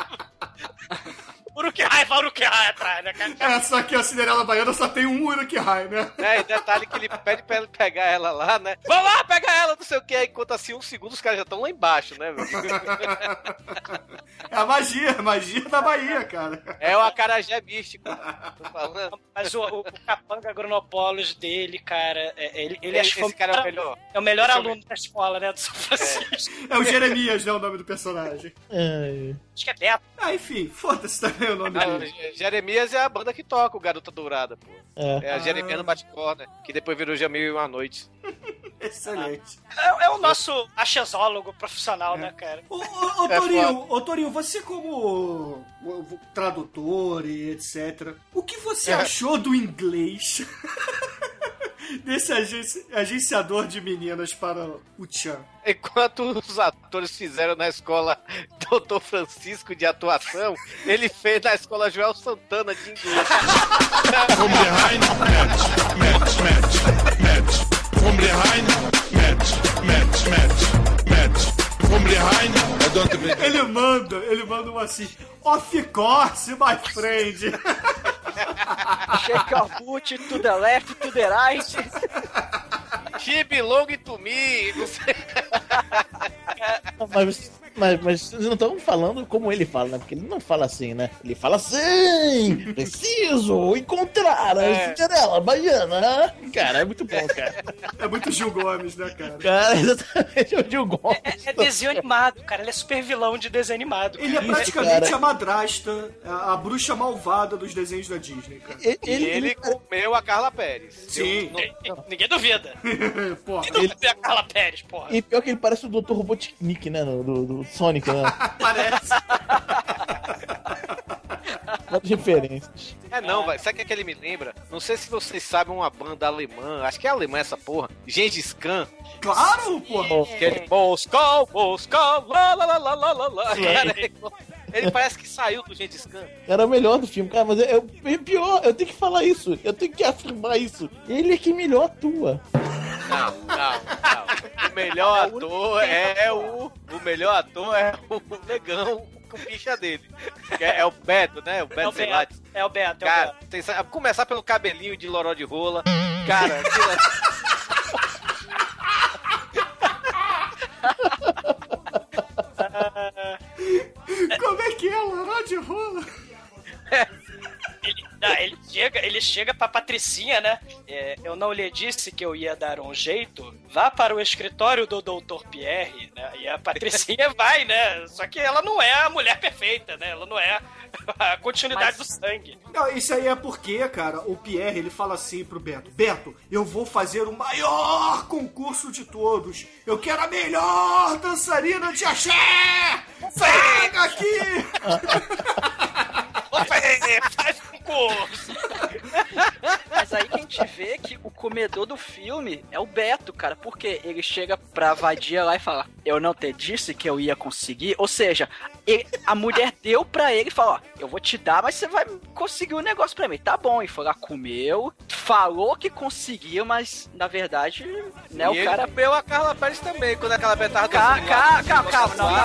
Uruk-hai, vai Uruk-hai atrás, né? É, só que a Cinderela Baiana só tem um Uruk-hai, né? É, e detalhe que ele pede pra ele pegar ela lá, né? Vamos lá, pega ela, não sei o que. Aí, enquanto assim, um segundo, os caras já estão lá embaixo, né, meu? É a magia, a magia da Bahia, cara. É o acarajé místico. Tô falando. Mas o, o, Capanga Agronopolis dele, cara, é- ele, ele Esse foi cara é o melhor. É o melhor Esse é o aluno da escola, né? Do São Francisco. É o Jeremias, né? O nome do personagem. É. Acho que é Beto. Ah, enfim, foda-se também o nome Ah, dele. Je- Jeremias é a banda que toca o Garota Dourada, pô. É. É a Jeremias no Bate-Corner, que depois virou Jamil e uma noite. Excelente. É, é o nosso achesólogo profissional, né, cara? Ô, ô, ô, É Torinho, ô, Torinho, você como tradutor e etc., o que você É. achou do inglês desse agenci- agenciador de meninas para o Chan? Enquanto os atores fizeram na escola Dr. Francisco de atuação, ele fez na escola Joel Santana de inglês. From behind, match, match, match, match. Behind, match, match, match, match. From behind, I don't Ele manda, ele manda um assim, of course, my friend. Shake your boot to the left, to the right. She belong to me. Mas, mas, mas vocês não estão falando como ele fala, né? Porque ele não fala assim, né? Ele fala assim! Preciso encontrar a É. Cinderela Baiana! Cara, é muito bom, cara. É muito Gil Gomes, né, cara? Cara, exatamente o Gil Gomes. É, é desenho animado, cara. Ele é super vilão de desenho animado. Ele é praticamente cara. a madrasta, a, a bruxa malvada dos desenhos da Disney, cara. Ele, E ele comeu a Carla Pérez. Sim. Eu- Ninguém duvida. Porra, Ninguém duvida a Carla Pérez, porra. E pior que ele parece o Dr. Robotnik, né? Do, do, do Sonic, né? parece. Várias referências. É não, vai. Sabe o que, é que ele me lembra? Não sei se vocês sabem uma banda alemã, acho que é alemã essa porra, Gengis Khan. Claro, porra. Que é de Moscou, Moscou, lá, lá, lá, lá, lá, lá, lá. Cara, ele- ele parece que saiu do Gengis Khan. Era o melhor do filme, cara, mas é, é pior, eu tenho que falar isso, eu tenho que afirmar isso. Ele é que melhor atua. Não, não, não. O melhor ator é o. O melhor ator é o negão com ficha dele. É, é o Beto, né? O É Beto o Zelati. Beto. É o Beto. É o Cara, Beto. tem, sabe, começar pelo cabelinho de loró de rola. Cara, aquilo- Como é que é, Loró de rola? Ele, não, ele chega, ele chega pra Patricinha, né? É, eu não lhe disse que eu ia dar um jeito. Vá para o escritório do Dr. Pierre, né? E a Patricinha vai, né? Só que ela não é a mulher perfeita, né? Ela não é a continuidade do sangue. Não, isso aí é porque, cara, o Pierre, ele fala assim pro Beto. Beto, eu vou fazer o maior concurso de todos. Eu quero a melhor dançarina de axé! Pega aqui! Opa, faz concurso! Mas aí que a gente vê que o comedor do filme é o Beto, cara. Porque ele chega pra vadia lá e fala: Eu não te disse que eu ia conseguir. Ou seja, ele- a mulher deu pra ele e falou: Ó, eu vou te dar, mas você vai conseguir o negócio pra mim. Tá bom. E foi lá, comeu, falou que conseguiu, mas na verdade, né, e o ele cara. comeu a Carla Pérez também, quando a Carla Pérez tava Calma, calma, calma, não, não,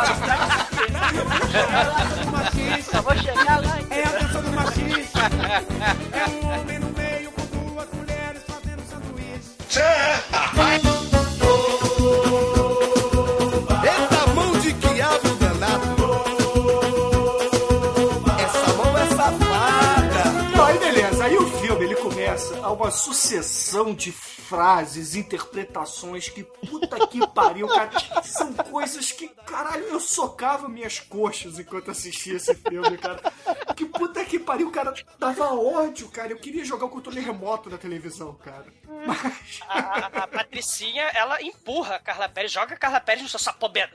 Só vou chegar lá. É a dança do machista. É um homem time. A uma sucessão de frases, interpretações que puta que pariu, cara. São coisas que, caralho, eu socava minhas coxas enquanto assistia esse filme, cara. Que puta que pariu, cara. Dava ódio, cara. Eu queria jogar o controle remoto na televisão, cara. Mas. A, a- Patricinha, ela empurra a Carla Pérez, joga a Carla Pérez no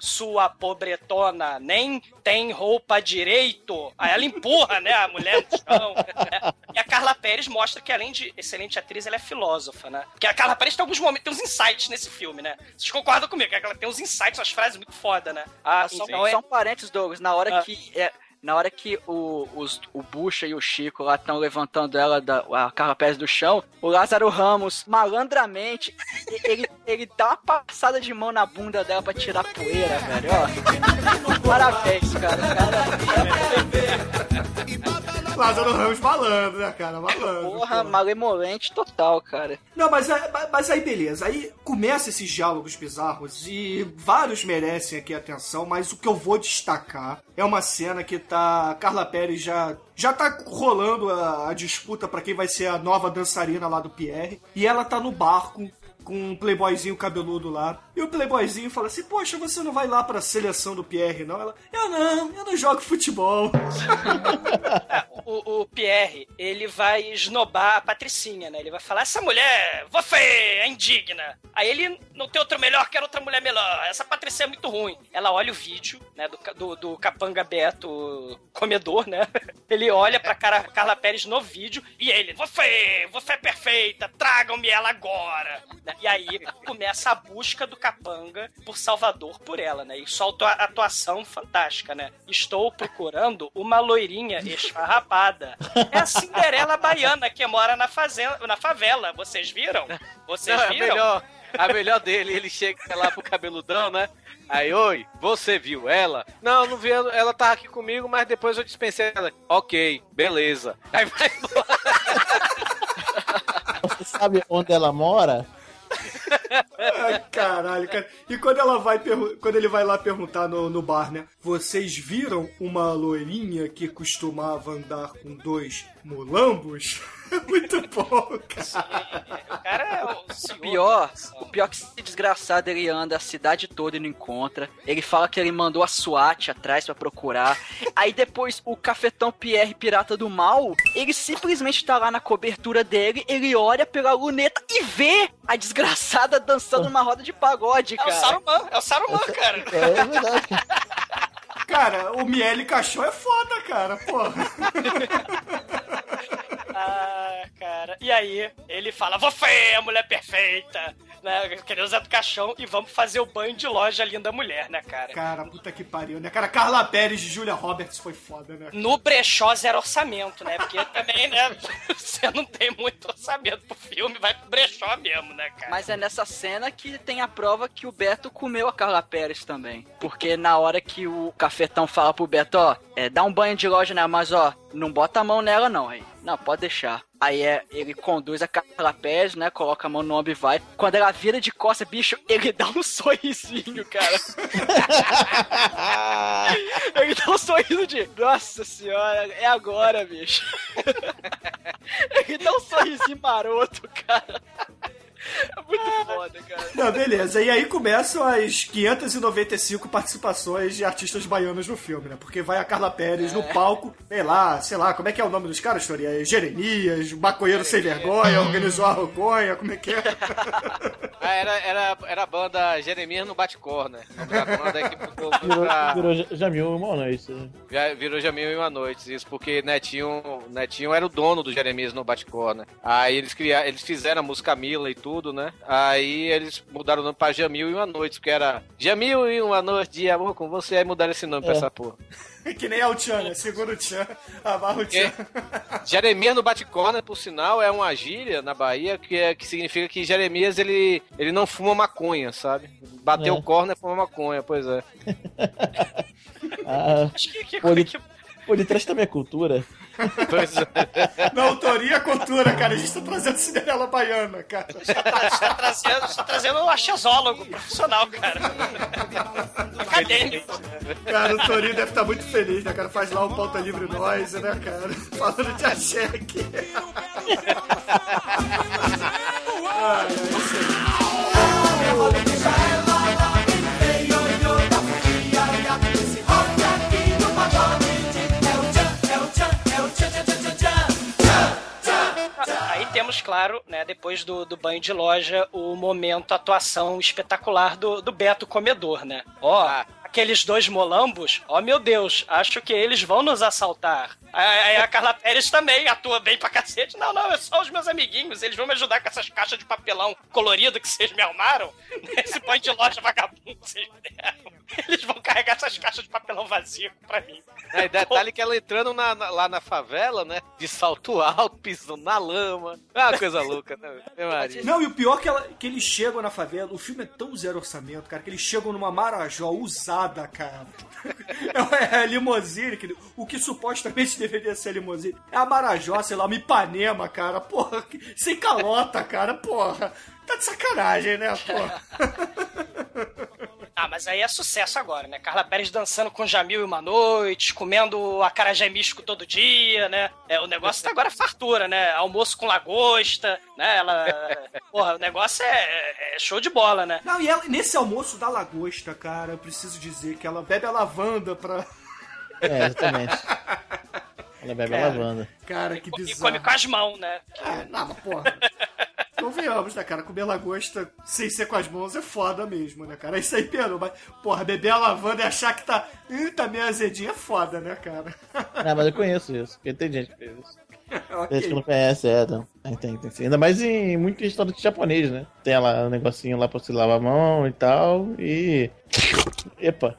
sua pobretona, nem tem roupa direito. Aí ela empurra, né, a mulher no chão. E a Carla Pérez mostra que, além de excelente atriz, ela é filósofa, né? Porque a Carla Pérez tem alguns momentos, tem uns insights nesse filme, né? Vocês concordam comigo? Que ela tem uns insights, umas frases muito foda, né? Ah, só, então é- só um parênteses, Douglas. Na hora Ah. que. É, na hora que o, os, o Bucha e o Chico lá estão levantando ela, da, a Carla Pérez do chão, o Lázaro Ramos, malandramente, ele, ele dá uma passada de mão na bunda dela pra tirar poeira, velho, ó. Parabéns, cara. Lázaro Ramos malandro, né, cara? Malandro. Porra, malemolente total, cara. Não, mas, é- mas aí beleza. Aí começa esses diálogos bizarros e vários merecem aqui atenção, mas o que eu vou destacar é uma cena que tá. Carla Pérez já. Já tá rolando a, a disputa pra quem vai ser a nova dançarina lá do Pierre. E ela tá no barco com um playboyzinho cabeludo lá. E o playboyzinho fala assim: Poxa, você não vai lá pra seleção do Pierre, não? Ela: Eu não, eu não jogo futebol. o, o Pierre, ele vai esnobar a Patricinha, né? Ele vai falar, essa mulher, você é indigna. Aí ele não tem outro melhor, quer outra mulher melhor. Essa Patricinha é muito ruim. Ela olha o vídeo, né, do, do, do Capanga Beto comedor, né? Ele olha pra cara, Carla Pérez no vídeo e ele, você, você é perfeita, tragam-me ela agora. E aí começa a busca do Capanga por Salvador por ela, né? E solta a atuação fantástica, né? Estou procurando uma loirinha esfarrapada. É a Cinderela baiana que mora na fazenda, na favela. Vocês viram? Vocês Não, é viram? melhor, a melhor dele, ele chega lá pro cabeludão, né? Aí, oi, você viu ela? Não, não vi, ela ela tava aqui comigo, mas depois eu dispensei ela. Ok, beleza. Aí vai Você sabe onde ela mora? Ai, caralho, cara. E quando ela vai quando ele vai lá perguntar no, no bar, né? Vocês viram uma loirinha que costumava andar com dois mulambos? Muito bom, cara. O cara é o O pior, o pior é que esse desgraçado ele anda a cidade toda e não encontra. Ele fala que ele mandou a SWAT atrás pra procurar. Aí depois o cafetão Pierre Pirata do Mal, ele simplesmente tá lá na cobertura dele, ele olha pela luneta e vê a desgraçada dançando numa roda de pagode, É o cara. Saruman, é o Saruman, cara. É verdade. Cara, o Miele Cachorro é foda, cara, porra. Ah, cara. E aí, ele fala: Você é a mulher perfeita, né? Querendo usar do caixão e vamos fazer o banho de loja linda mulher, né, cara? Cara, puta que pariu, né? Cara, Carla Pérez e Julia Roberts foi foda, né? No brechó zero orçamento, né? Porque também, né? Você não tem muito orçamento pro filme, vai pro brechó mesmo, né, cara? Mas é nessa cena que tem a prova que o Beto comeu a Carla Pérez também. Porque na hora que o cafetão fala pro Beto, ó, é, dá um banho de loja nela, mas ó, não bota a mão nela não, aí. Não, pode deixar. Aí é, ele conduz a Carla Pérez, né? Coloca a mão no ombro e vai. Quando ela vira de costa, bicho, ele dá um sorrisinho, cara. ele dá um sorriso de. Nossa senhora, é agora, bicho. ele dá um sorrisinho maroto, cara. É muito foda, cara. Não, beleza. E aí começam as 595 participações de artistas baianos no filme, né? Porque vai a Carla Pérez no palco, sei lá, sei lá, como é que é o nome dos caras, Tori? É Jeremias, Maconheiro Sem Vergonha, organizou a Roconha, como é que é? Ah, era, era, era a banda Jeremias no Bate-Cor, né? A banda que ficou Virou, pra... virou Ja- Jamil uma noite. Já virou Jamil em uma noite, isso porque Netinho, Netinho era o dono do Jeremias no Bate-Cor, né? Aí eles criaram, eles fizeram a música Mila e tudo, né? Aí eles mudaram o nome pra Jamil em uma noite, porque era Jamil em uma noite de amor com você, aí mudaram esse nome pra É. essa porra. que nem é o Tchan, né? Segura o Tchan, amarra o Tchan. Jeremias no Bate-Cor, né, por sinal, é uma gíria na Bahia que, é, que significa que Jeremias ele, ele não fuma maconha, sabe? Bateu É. o corno é fuma maconha, pois é. Ah, Acho que, que, pô, ele, que- pô, ele traz também a cultura. Pois é. Não, autoria é cultura, cara. A gente tá trazendo Cinderela Baiana, cara. tá, tá trazendo, tá trazendo um achesólogo profissional, cara. Acadêmico. Cara, o Torinho deve estar muito feliz, né, cara? Faz lá o pauta livre nós, né, cara? Falando de axé aqui. Ai, ai, isso aí. Aí temos, claro, né, depois do, do banho de loja, o momento atuação espetacular do, do Beto Comedor, né? Ó, Ah. Aqueles dois molambos, ó meu Deus, acho que eles vão nos assaltar. Aí a Carla Pérez também atua bem pra cacete. Não, não, é só os meus amiguinhos, eles vão me ajudar com essas caixas de papelão colorido que vocês me armaram. Esse põe de loja vagabundo que vocês me deram. Eles vão carregar essas caixas de papelão vazio pra mim. É, e detalhe que ela entrando na- na- lá na favela, né? De salto alto, pisando na lama. É uma coisa louca, né? Não, e o pior é que, ela- que eles chegam na favela, o filme é tão zero orçamento, cara, que eles chegam numa Marajó usada, cara. É a limousine, que, o que supostamente deveria ser a limousine. É a Marajó, sei lá, uma Ipanema, cara. Porra, sem calota, cara, porra. Tá de sacanagem, né, porra? Ah, mas aí é sucesso agora, né? Carla Pérez dançando com Jamil e uma noite, comendo acarajé místico todo dia, né? É, o negócio tá agora fartura, né? Almoço com lagosta, né? Ela. Porra, o negócio é, é show de bola, né? Não, e ela, nesse almoço da lagosta, cara, eu preciso dizer que ela bebe a lavanda pra. É, exatamente. Ela bebe a Cara, lavanda. Cara, que E come bizarro. com as mãos, né? Ah, não, mas porra. Convenhamos, né, cara? Comer lagosta sem ser com as mãos é foda mesmo, né, cara? Isso aí perou, mas, porra, beber a lavanda e achar que tá, hum, tá meio azedinho é foda, né, cara? Ah, mas eu conheço isso, porque tem gente que fez isso. Ok. Gente que não conhece, é, não. Tem, tem, tem sim. Ainda mais em muito restaurante japonês, né? Tem lá um negocinho lá pra se lavar a mão e tal, e... Epa!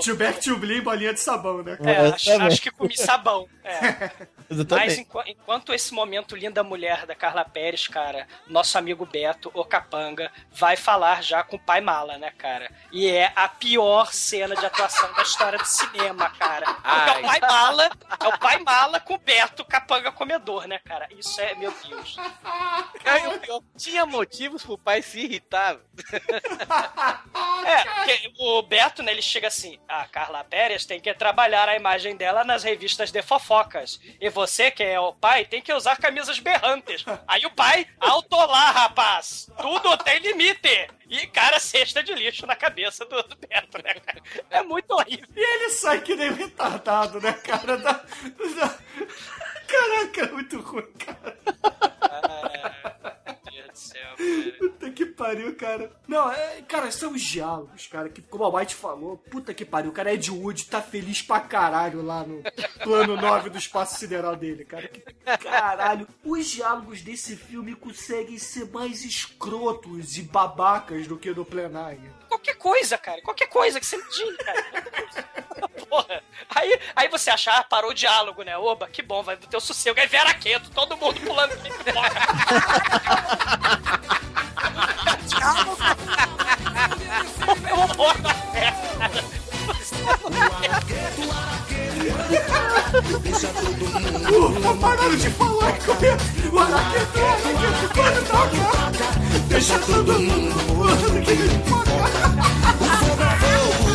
Tio Back, tio Blim, bolinha de sabão, né, É, cara? acho, acho que comi sabão. É. Mas enqu- enquanto esse momento linda mulher da Carla Pérez, cara, nosso amigo Beto, o Capanga, vai falar já com o pai mala, né, cara? E é a pior cena de atuação da história do cinema, cara. Porque é o pai mala, é o pai mala com o Beto Capanga comedor, né, cara? Isso é, meu Deus. Pior, tinha motivos pro pai se irritar. É, porque o Beto, né, ele chega assim, a Carla Pérez tem que trabalhar a imagem dela nas revistas de fofocas. E você, que é o pai, tem que usar camisas berrantes. Aí o pai, autolar, rapaz. Tudo tem limite. E, cara, cesta de lixo na cabeça do, do Beto, né, cara? É muito horrível. E ele sai que nem retardado, né, cara? Da, da- Caraca, é muito ruim, cara. Meu Deus do céu, Puta que pariu, cara. Não, é, cara, são os diálogos, cara, que como a White falou, puta que pariu, o cara Ed Wood tá feliz pra caralho lá no plano 9 do espaço sideral dele, cara. Que caralho. Os diálogos desse filme conseguem ser mais escrotos e babacas do que no plenário. Qualquer coisa, cara. Qualquer coisa que você imagine, cara. Porra. Aí, aí você acha, ah, parou o diálogo, né? Oba, que bom, vai ter o sossego. Aí Vera Queto, todo mundo pulando aqui. Eu morro na festa. Ufa, pararam de falar com ele. O o araqueto, corre da cara. Deixa todo mundo que ele Esquenta,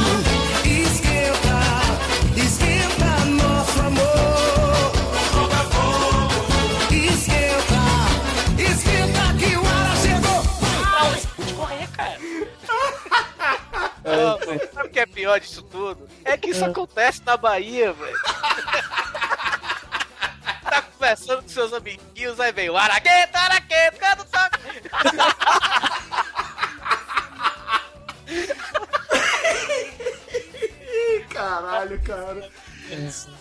Não, sabe o que é pior disso tudo? É que isso acontece na Bahia, velho. tá conversando com seus amiguinhos, aí vem o araqueta, araqueta, toque. Ih, caralho, cara.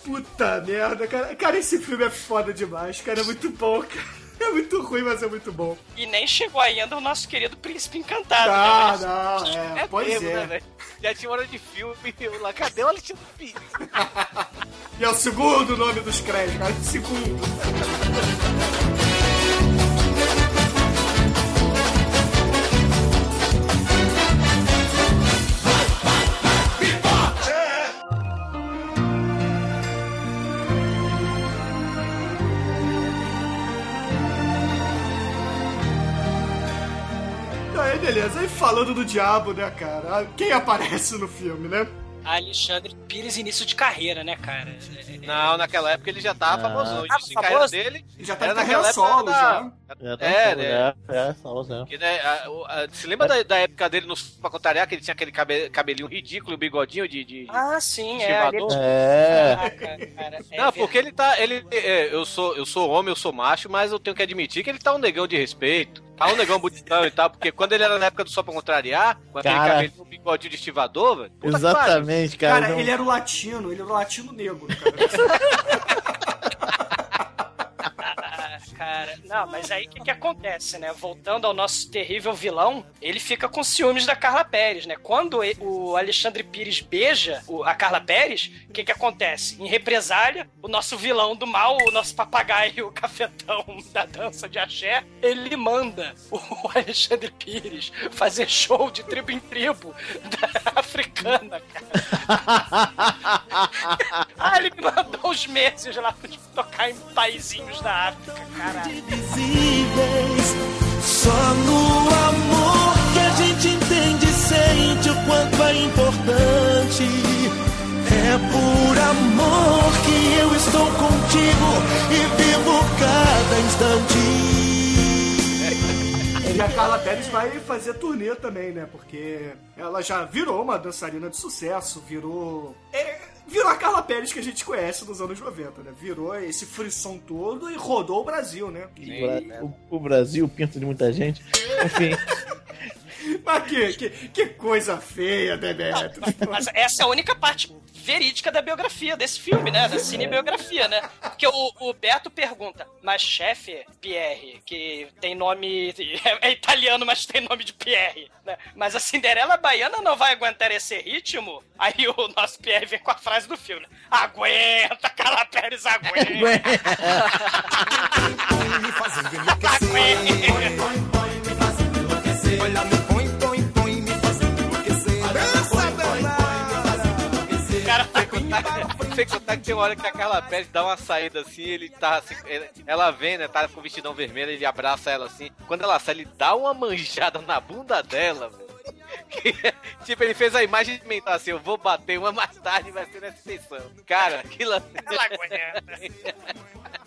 Puta merda, cara. Cara, esse filme é foda demais, cara. É muito bom, cara. É muito ruim, mas é muito bom. E nem chegou ainda o nosso querido príncipe encantado. Tá, né? não, é, pois mesmo, é. né? Já tinha hora de filme, eu lá, cadê o Alexandre Pires? E é o segundo nome dos créditos, cara. Segundo. Falando do diabo, né, cara? Quem aparece no filme, né? Alexandre Pires, início de carreira, né, cara? Não, naquela época ele já tava Ah. famoso. Tava início de carreira dele. Ele já tá era em carreira naquela época solo, da- já. Já tá É, é, né? é, é. Que, né, a- a- se lembra da, da época dele no pra contrariar, que ele tinha aquele cabe- cabelinho ridículo, bigodinho de. de- Ah, sim, é. Estivador? ali- É. Caraca, cara, é não, porque ele tá. Ele, é, eu, sou, eu sou homem, eu sou macho, mas eu tenho que admitir que ele tá um negão de respeito. Ah, um negão bonitão e tal, porque quando ele era na época do Só Pra Contrariar, com aquele Cara. cabelo com bigodinho de estivador, velho. Exatamente, cara. Cara, não- ele era o latino, ele era o latino negro, cara. Cara, não, mas aí o que, que acontece, né? Voltando ao nosso terrível vilão, ele fica com ciúmes da Carla Pérez, né? Quando o Alexandre Pires beija o- a Carla Pérez, o que, que acontece? Em represália, o nosso vilão do mal, o nosso papagaio, o cafetão da dança de axé, ele manda o Alexandre Pires fazer show de tribo em tribo da africana, cara. ah, ele me mandou uns meses lá pra tocar em paizinhos da África, caralho. Invisíveis, Só no amor que a gente entende e sente o quanto é importante. É por amor que eu estou contigo e vivo cada instante. E a Carla Pérez vai fazer turnê também, né? Porque ela já virou uma dançarina de sucesso, virou. é, virou a Carla Pérez que a gente conhece dos anos 90, né? Virou esse frisson todo e rodou o Brasil, né? O, Bra- o- o Brasil, o pinto de muita gente. Enfim. Mas que, que, que coisa feia, Bebeto. Mas essa é a única parte verídica da biografia desse filme, né? Da cinebiografia, né? Porque o, o Beto pergunta, mas chefe, Pierre, que tem nome. É, é italiano, mas tem nome de Pierre, né? Mas a Cinderela Baiana não vai aguentar esse ritmo? Aí o nosso Pierre vem com a frase do filme: Aguenta, Carla Pérez, aguenta! Olha, sem contar que tem uma hora que a Carla Pérez dá uma saída assim, ele tá assim, ela vem, né, tá com o vestidão vermelho, ele abraça ela assim. Quando ela sai, ele dá uma manjada na bunda dela, velho. Que, tipo, ele fez a imagem mental assim, eu vou bater uma mais tarde, vai ser nessa sessão. Cara, aquilo... Ela aguenta.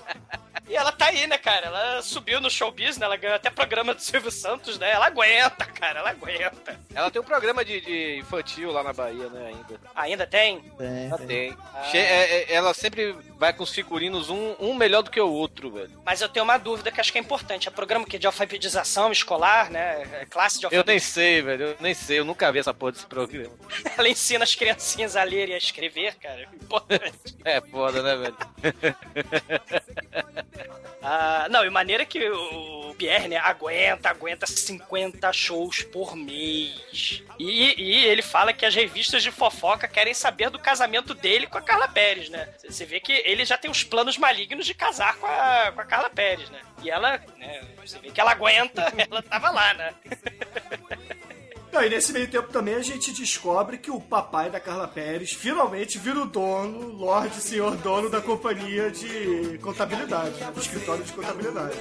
E ela tá aí, né, cara? Ela subiu no showbiz, né? Ela ganhou até programa do Silvio Santos, né? Ela aguenta, cara, ela aguenta. Ela tem um programa de, de infantil lá na Bahia, né, ainda. Ainda tem? Tem, Ela tem. Che- é- é- ela sempre vai com os figurinos um, um melhor do que o outro, velho. Mas eu tenho uma dúvida que acho que é importante. É programa que é de alfabetização escolar, né? É classe de Eu nem alfabetização. sei, velho, eu nem sei, eu nunca vi essa porra desse programa. Ela ensina as criancinhas a ler e a escrever, cara. Importante. É foda, né, velho? Ah, não, e maneira que o Pierre, né, aguenta, aguenta 50 shows por mês. E, e ele fala que as revistas de fofoca querem saber do casamento dele com a Carla Pérez, né? Você vê que ele já tem os planos malignos de casar com a, com a Carla Pérez, né? E ela, né, você vê que ela aguenta, ela tava lá, né? Não, e nesse meio tempo também a gente descobre que o papai da Carla Pérez finalmente vira o dono, Lorde Senhor dono da companhia de contabilidade, né? do escritório de contabilidade.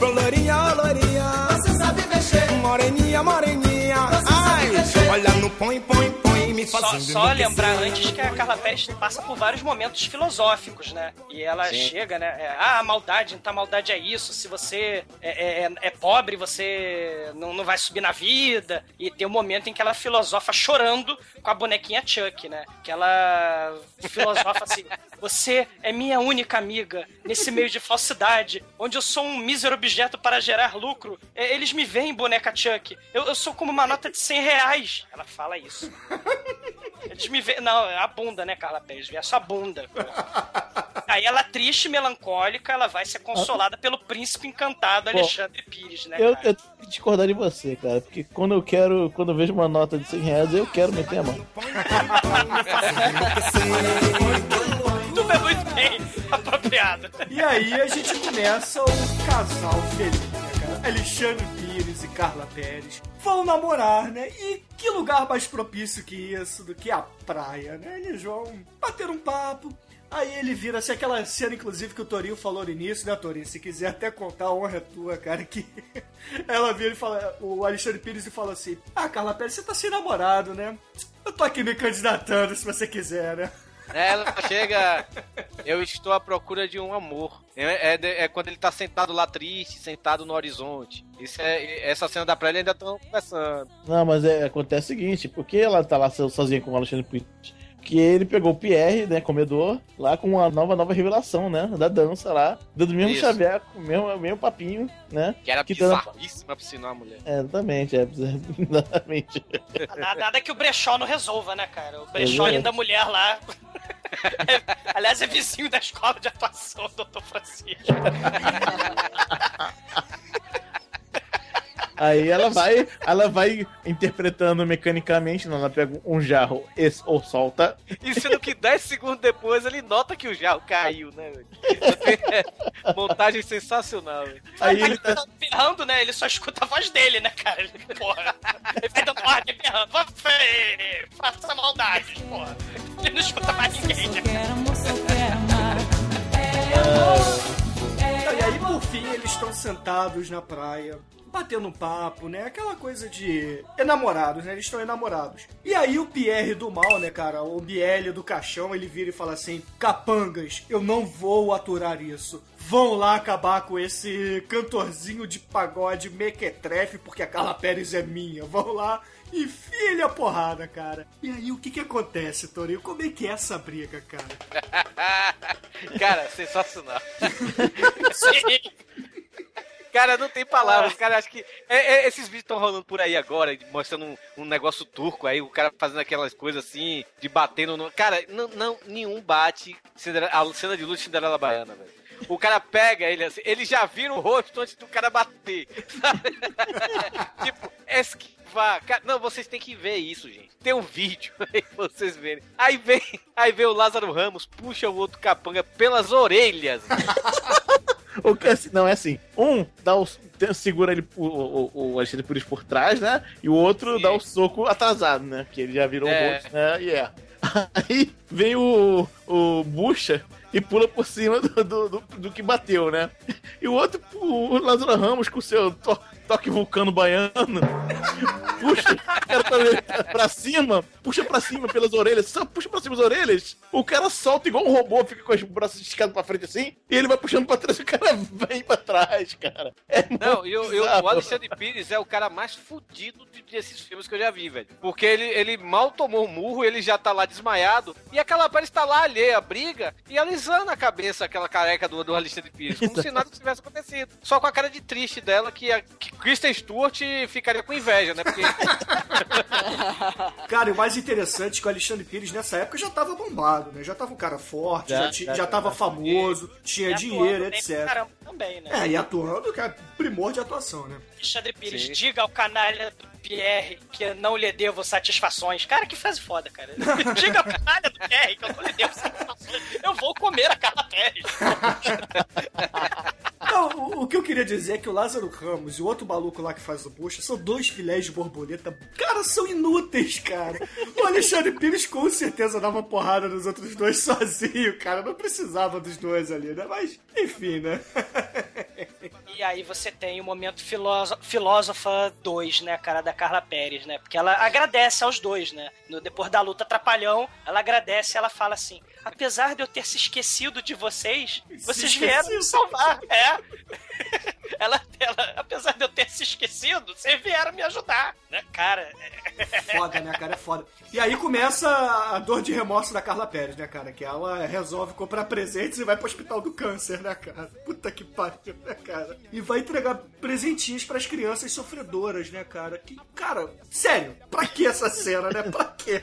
Ô lourinha, ô lourinha, você sabe mexer. Moreninha, moreninha, ai, olha no põe, põe, põe, me Só, fazendo só enlouquecer. lembrar antes que a Carla Pérez passa por vários momentos filosóficos, né? E ela Sim. chega, né? é, ah, a maldade, então a maldade é isso. Se você é, é- é pobre, você não, não vai subir na vida. E tem um momento em que ela filosofa chorando com a bonequinha Chuck, né? Que ela filosofa assim: Você é minha única amiga nesse meio de falsidade, onde eu sou um mísero objeto para gerar lucro. É, Eles me veem, boneca Chuck. Eu, eu sou como uma nota de 100 reais. Ela fala isso. Eles me veem. Não, é a bunda, né, Carla Pérez? Vê a sua bunda. Aí ela, triste e melancólica, ela vai ser consolada pelo príncipe encantado Pô, Alexandre Pires, né? Eu, cara? eu tenho que discordar de você, cara. Porque quando eu quero, quando eu vejo uma nota de 100 reais, eu quero meter a mão. Tudo é muito bem apropriado. E aí a gente começa o casal feliz, né, cara? Alexandre Pires e Carla Pérez vão namorar, né? E que lugar mais propício que isso do que a praia, né? Eles vão bater um papo. Aí ele vira assim, aquela cena, inclusive, que o Torinho falou no início, né, Torinho? Se quiser até contar, a honra é tua, cara, que ela vira e fala, o Alexandre Pires e fala assim, ah, Carla Pérez, você tá sem namorado, né? Eu tô aqui me candidatando, se você quiser, né? Ela chega. Eu estou à procura de um amor. É, é é quando ele tá sentado lá triste, sentado no horizonte. Isso é, essa cena da praia ainda estão conversando. Não, mas é, acontece o seguinte, porque ela tá lá so- sozinha com o Alexandre Pires? Porque que ele pegou o Pierre, né, comedor, lá com uma nova, nova revelação, né, da dança lá, dando o mesmo Isso. chaveco, mesmo, mesmo papinho, né. Que era que dando- bizarríssima pra sinal a mulher. É, exatamente, é, exatamente. Nada, nada que o brechó não resolva, né, cara? O brechó Exato. linda mulher lá. Aliás, é vizinho da escola de atuação, doutor Francisco. Aí ela vai, ela vai interpretando mecanicamente, não, ela pega um jarro e, ou solta. E sendo que 10 segundos depois ele nota que o jarro caiu, né, velho? Montagem sensacional, velho. Aí ele tá berrando, né? Ele só escuta a voz dele, né, cara? Ele, porra. Ele vai dando ordem berrando. Vá, fê, Faça maldade, porra. Ele não escuta mais ninguém, né? E aí, por fim, eles estão sentados na praia, batendo um papo, né? Aquela coisa de enamorados, né? Eles estão enamorados. E aí o Pierre do mal, né, cara? O Biel do caixão, ele vira e fala assim: Capangas, eu não vou aturar isso. Vão lá acabar com esse cantorzinho de pagode mequetrefe, porque a Carla Pérez é minha. Vão lá e filha a porrada, cara. E aí, o que que acontece, Torinho? Como é que é essa briga, cara? Cara, sensacional. Cara, não tem palavras. Cara, acho que é- é- esses vídeos estão rolando por aí agora, mostrando um, um negócio turco aí, o cara fazendo aquelas coisas assim, de batendo no. Cara, não, não nenhum bate a cena de de Cinderela Baiana, velho. O cara pega ele assim, ele já vira o rosto antes do cara bater. sabe? tipo, esquivar. Cara, não, vocês têm que ver isso, gente. Tem um vídeo aí pra vocês verem. Aí vem, aí vem o Lázaro Ramos, puxa o outro capanga pelas orelhas. O que é assim- não é assim. Um dá o, segura ele o, o, o Alexandre Pires por trás, né? E o outro dá o soco atrasado, né? Que ele já virou É. o rosto, né? E é. Aí vem o, o Bucha e pula por cima do, do, do, do que bateu, né? E o outro, o Lázaro Ramos, com seu to- toque vulcano baiano, puxa o cara pra, pra cima, puxa pra cima pelas orelhas, só puxa pra cima as orelhas, o cara solta igual um robô, fica com os braços esticados pra frente assim, e ele vai puxando pra trás e o cara vem pra trás, cara. É Não, e o, o- Alexandre Pires é o cara mais fudido de- desses filmes que eu já vi, velho. Porque ele, ele mal tomou um murro, ele já tá lá desmaiado, e aquela Pérez tá lá alheia à briga e alisando a cabeça aquela careca do, do Alexandre Pires, como se nada tivesse acontecido. Só com a cara de triste dela, que, que Kristen Stewart ficaria com inveja, né? Porque Cara, e o mais interessante é que o Alexandre Pires nessa época já tava bombado, né? Já tava um cara forte, já, Já, já, já, já. tava famoso, tinha E dinheiro, etc. Caramba, também, né? É, e atuando, que é primor de atuação, né? Alexandre Pires, Sim. diga ao canalha do Pierre que não lhe devo satisfações. Cara, que frase foda, cara. diga ao canalha do Pierre que eu não lhe devo satisfações. Eu vou comer a Carla Pérez. Não, o, o que eu queria dizer é que o Lázaro Ramos e o outro maluco lá que faz o bucha são dois filés de borboleta. Cara, são inúteis, cara. O Alexandre Pires com certeza dava porrada nos outros dois sozinho, cara. Não precisava dos dois ali, né? Mas, enfim, né? E aí você tem o momento filóso- filósofa 2, né, cara, da Carla Pérez, né? Porque ela agradece aos dois, né? No, depois da luta trapalhão, ela agradece ela fala assim: apesar de eu ter se esquecido de vocês, vocês vieram me salvar. É. Ela, ela, apesar de eu ter se esquecido, vocês vieram me ajudar, né? Cara, Foda, né, cara? É foda. E aí começa a dor de remorso da Carla Pérez, né, cara? Que ela resolve comprar presentes e vai pro hospital do câncer, né, cara? Puta que pariu, né, cara? E vai entregar presentinhos pras crianças sofredoras, né, cara? Que, cara, sério, pra que essa cena, né? Pra quê?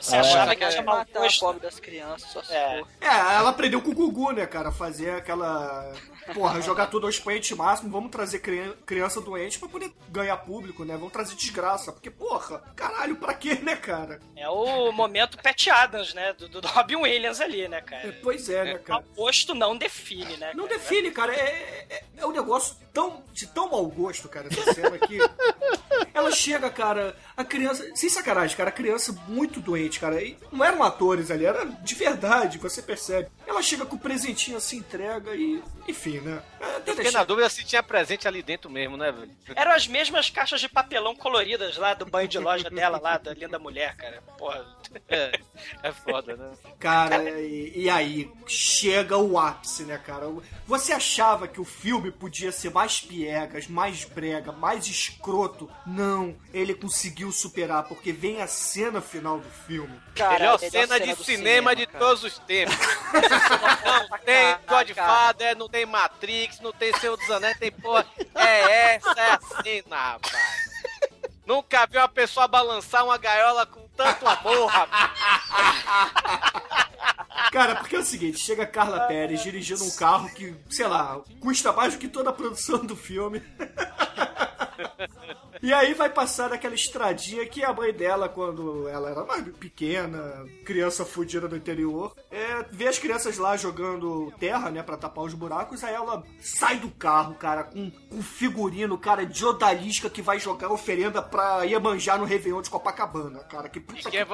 Você achava que ia ia matar a gosto? pobre das crianças, só se É. for. É, ela aprendeu com o Gugu, né, cara? Fazer aquela. Porra, jogar tudo ao expoente máximo. Vamos trazer cri- criança doente pra poder ganhar público, né? Vamos trazer desgraça. Porque, porra, caralho, pra quê, né, cara? É o momento Pat Adams, né? Do, do Robin Williams ali, né, cara? Pois é, né, cara? O gosto não define, né? Não cara? define, cara. É, é, é um negócio tão, de tão mau gosto, cara, essa cena aqui. Ela chega, cara, a criança. Sem sacanagem, cara, a criança muito doente, cara. E não eram atores ali, era de verdade, você percebe. Ela chega com o presentinho assim, entrega e. Enfim, né? É, Eu fiquei na dúvida se tinha presente ali dentro mesmo, né, velho? Eram as mesmas caixas de papelão coloridas lá do banho de loja dela, lá, da Linda Mulher, cara. Porra. É, é foda, né? Cara, e, e aí chega o ápice, né, cara? Você achava que o filme podia ser mais piegas, mais brega, mais escroto? Não, ele conseguiu superar, porque vem a cena final do filme. melhor cena, de cinema, de todos os tempos. não tem Godfather, não tem Matrix, não tem Senhor dos Anéis, tem porra. É essa, é a cena, rapaz. Nunca vi uma pessoa balançar uma gaiola com tanto amor, rapaz. Cara, porque é o seguinte, chega a Carla Pérez dirigindo um carro que, sei lá, custa mais do que toda a produção do filme. E aí vai passar aquela estradinha que a mãe dela, quando ela era mais pequena, criança fudida do interior, é, vê as crianças lá jogando terra, né, pra tapar os buracos, aí ela sai do carro, cara, com, com figurino, cara, de odalisca que vai jogar oferenda pra Iemanjá no Réveillon de Copacabana, cara, que puta E que,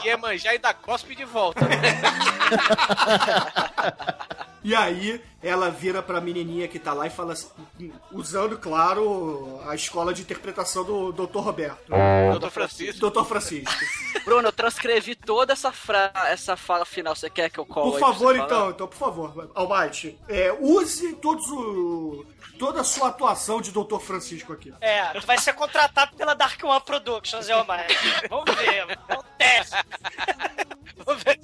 que manjar e dar cospe de volta. E aí ela vira pra menininha que tá lá e fala assim, usando, claro, a escola de interpretação do Dr. Roberto. Dr. Francisco. Dr. Francisco. Bruno, eu transcrevi toda essa, fra... essa fala final. Você quer que eu colo Por favor, falar? então, então, por favor, Almighty, é, use todos o, toda a sua atuação de Dr. Francisco aqui. É, tu vai ser contratado pela Dark One Productions, é mais. Vamos ver, vamos teste. Vamos ver.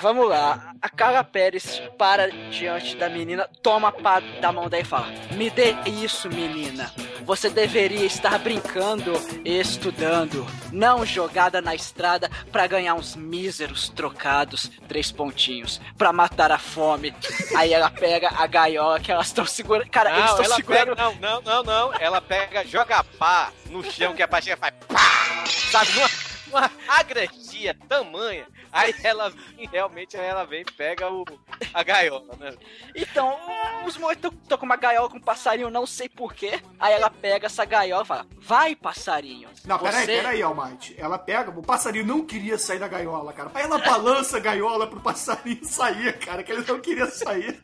Vamos lá. Carla Pérez para diante da menina, toma a pá da mão dela e fala: Me dê isso, menina. Você deveria estar brincando e estudando, não jogada na estrada pra ganhar uns míseros trocados, três pontinhos, pra matar a fome. Aí ela pega a gaiola que elas estão segurando. Cara, eles Não, estão ela segurando. pega, não, não, não, não. Ela pega, joga pá no chão que a pastinha faz pá, sabe? Uma, uma agrestia tamanha. Aí ela vem, realmente, aí ela vem e pega o, a gaiola, né? Então, os moleques estão com uma gaiola com um passarinho, não sei porquê. Aí ela pega essa gaiola e fala: Vai, passarinho. Não, peraí, você- peraí, Almighty. Ela pega, o passarinho não queria sair da gaiola, cara. Aí ela balança a gaiola pro passarinho sair, cara, que ele não queria sair.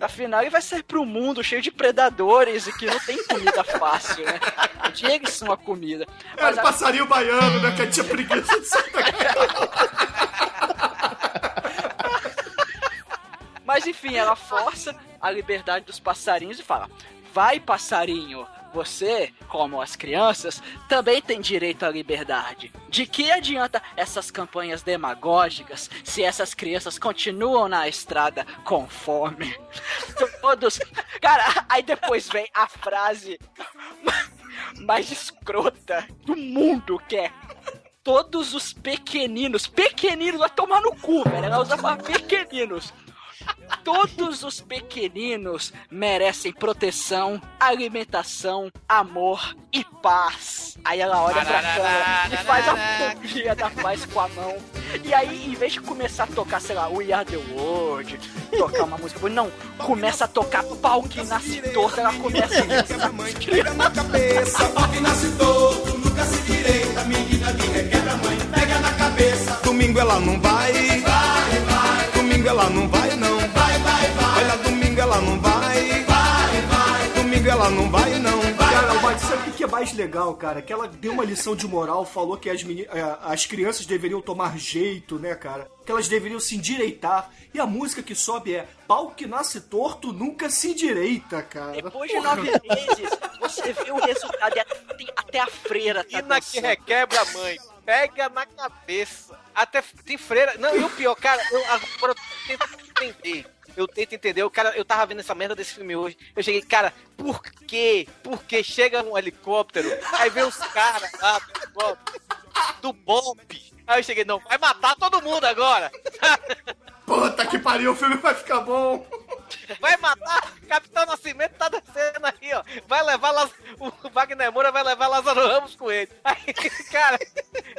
Afinal, ele vai sair pro mundo cheio de predadores e que não tem comida fácil, né? Tinha eles são a comida. Era Mas o a- passarinho baiano, né, que tinha preguiça de sair da gaiola. Mas enfim, ela força a liberdade dos passarinhos e fala: Vai, passarinho, você, como as crianças, também tem direito à liberdade. De que adianta essas campanhas demagógicas se essas crianças continuam na estrada com fome? Todos. Cara, aí depois vem a frase mais escrota do mundo que é. Todos os pequeninos, pequeninos, vai tomar no cu, velho. Ela usa pra pequeninos. Todos os pequeninos merecem proteção, alimentação, amor e paz. Aí ela olha pra câmera e faz a pompinha da paz com a mão. E aí, em vez de começar a tocar, sei lá, We Are The World, tocar uma música não, começa a tocar pau que nasce torto, ela começa a... Pega na cabeça, pau que nasce torto, nunca se direita, menina de requebra mãe, pega na cabeça. Domingo ela não vai, vai, vai. Domingo ela não vai, não, vai, vai, vai. Olha, domingo ela não vai, vai. Domingo ela não vai, não, vai. Cara, Almighty, sabe o que que é mais legal, cara? Que ela deu uma lição de moral, falou que as, meni- eh, as crianças deveriam tomar jeito, né, cara? Que elas deveriam se endireitar. E a música que sobe é Pau que nasce torto nunca se endireita, cara. Depois de nove meses, você vê o resultado e até, tem- até a freira tá Ina que dançando. requebra a mãe. Pega na cabeça. Até tem freira. Não, e o pior, cara, eu agora eu tento entender. Eu tento entender. O cara, eu tava vendo essa merda desse filme hoje. Eu cheguei, cara, por quê? Por que chega um helicóptero? Aí vem os caras lá do Bob. Aí eu cheguei, não, vai matar todo mundo agora. Puta que pariu, o filme vai ficar bom. vai matar Capitão Nascimento, tá descendo aí, ó. Vai levar Laz... o Wagner Moura vai levar Lázaro Ramos com ele. Aí, cara,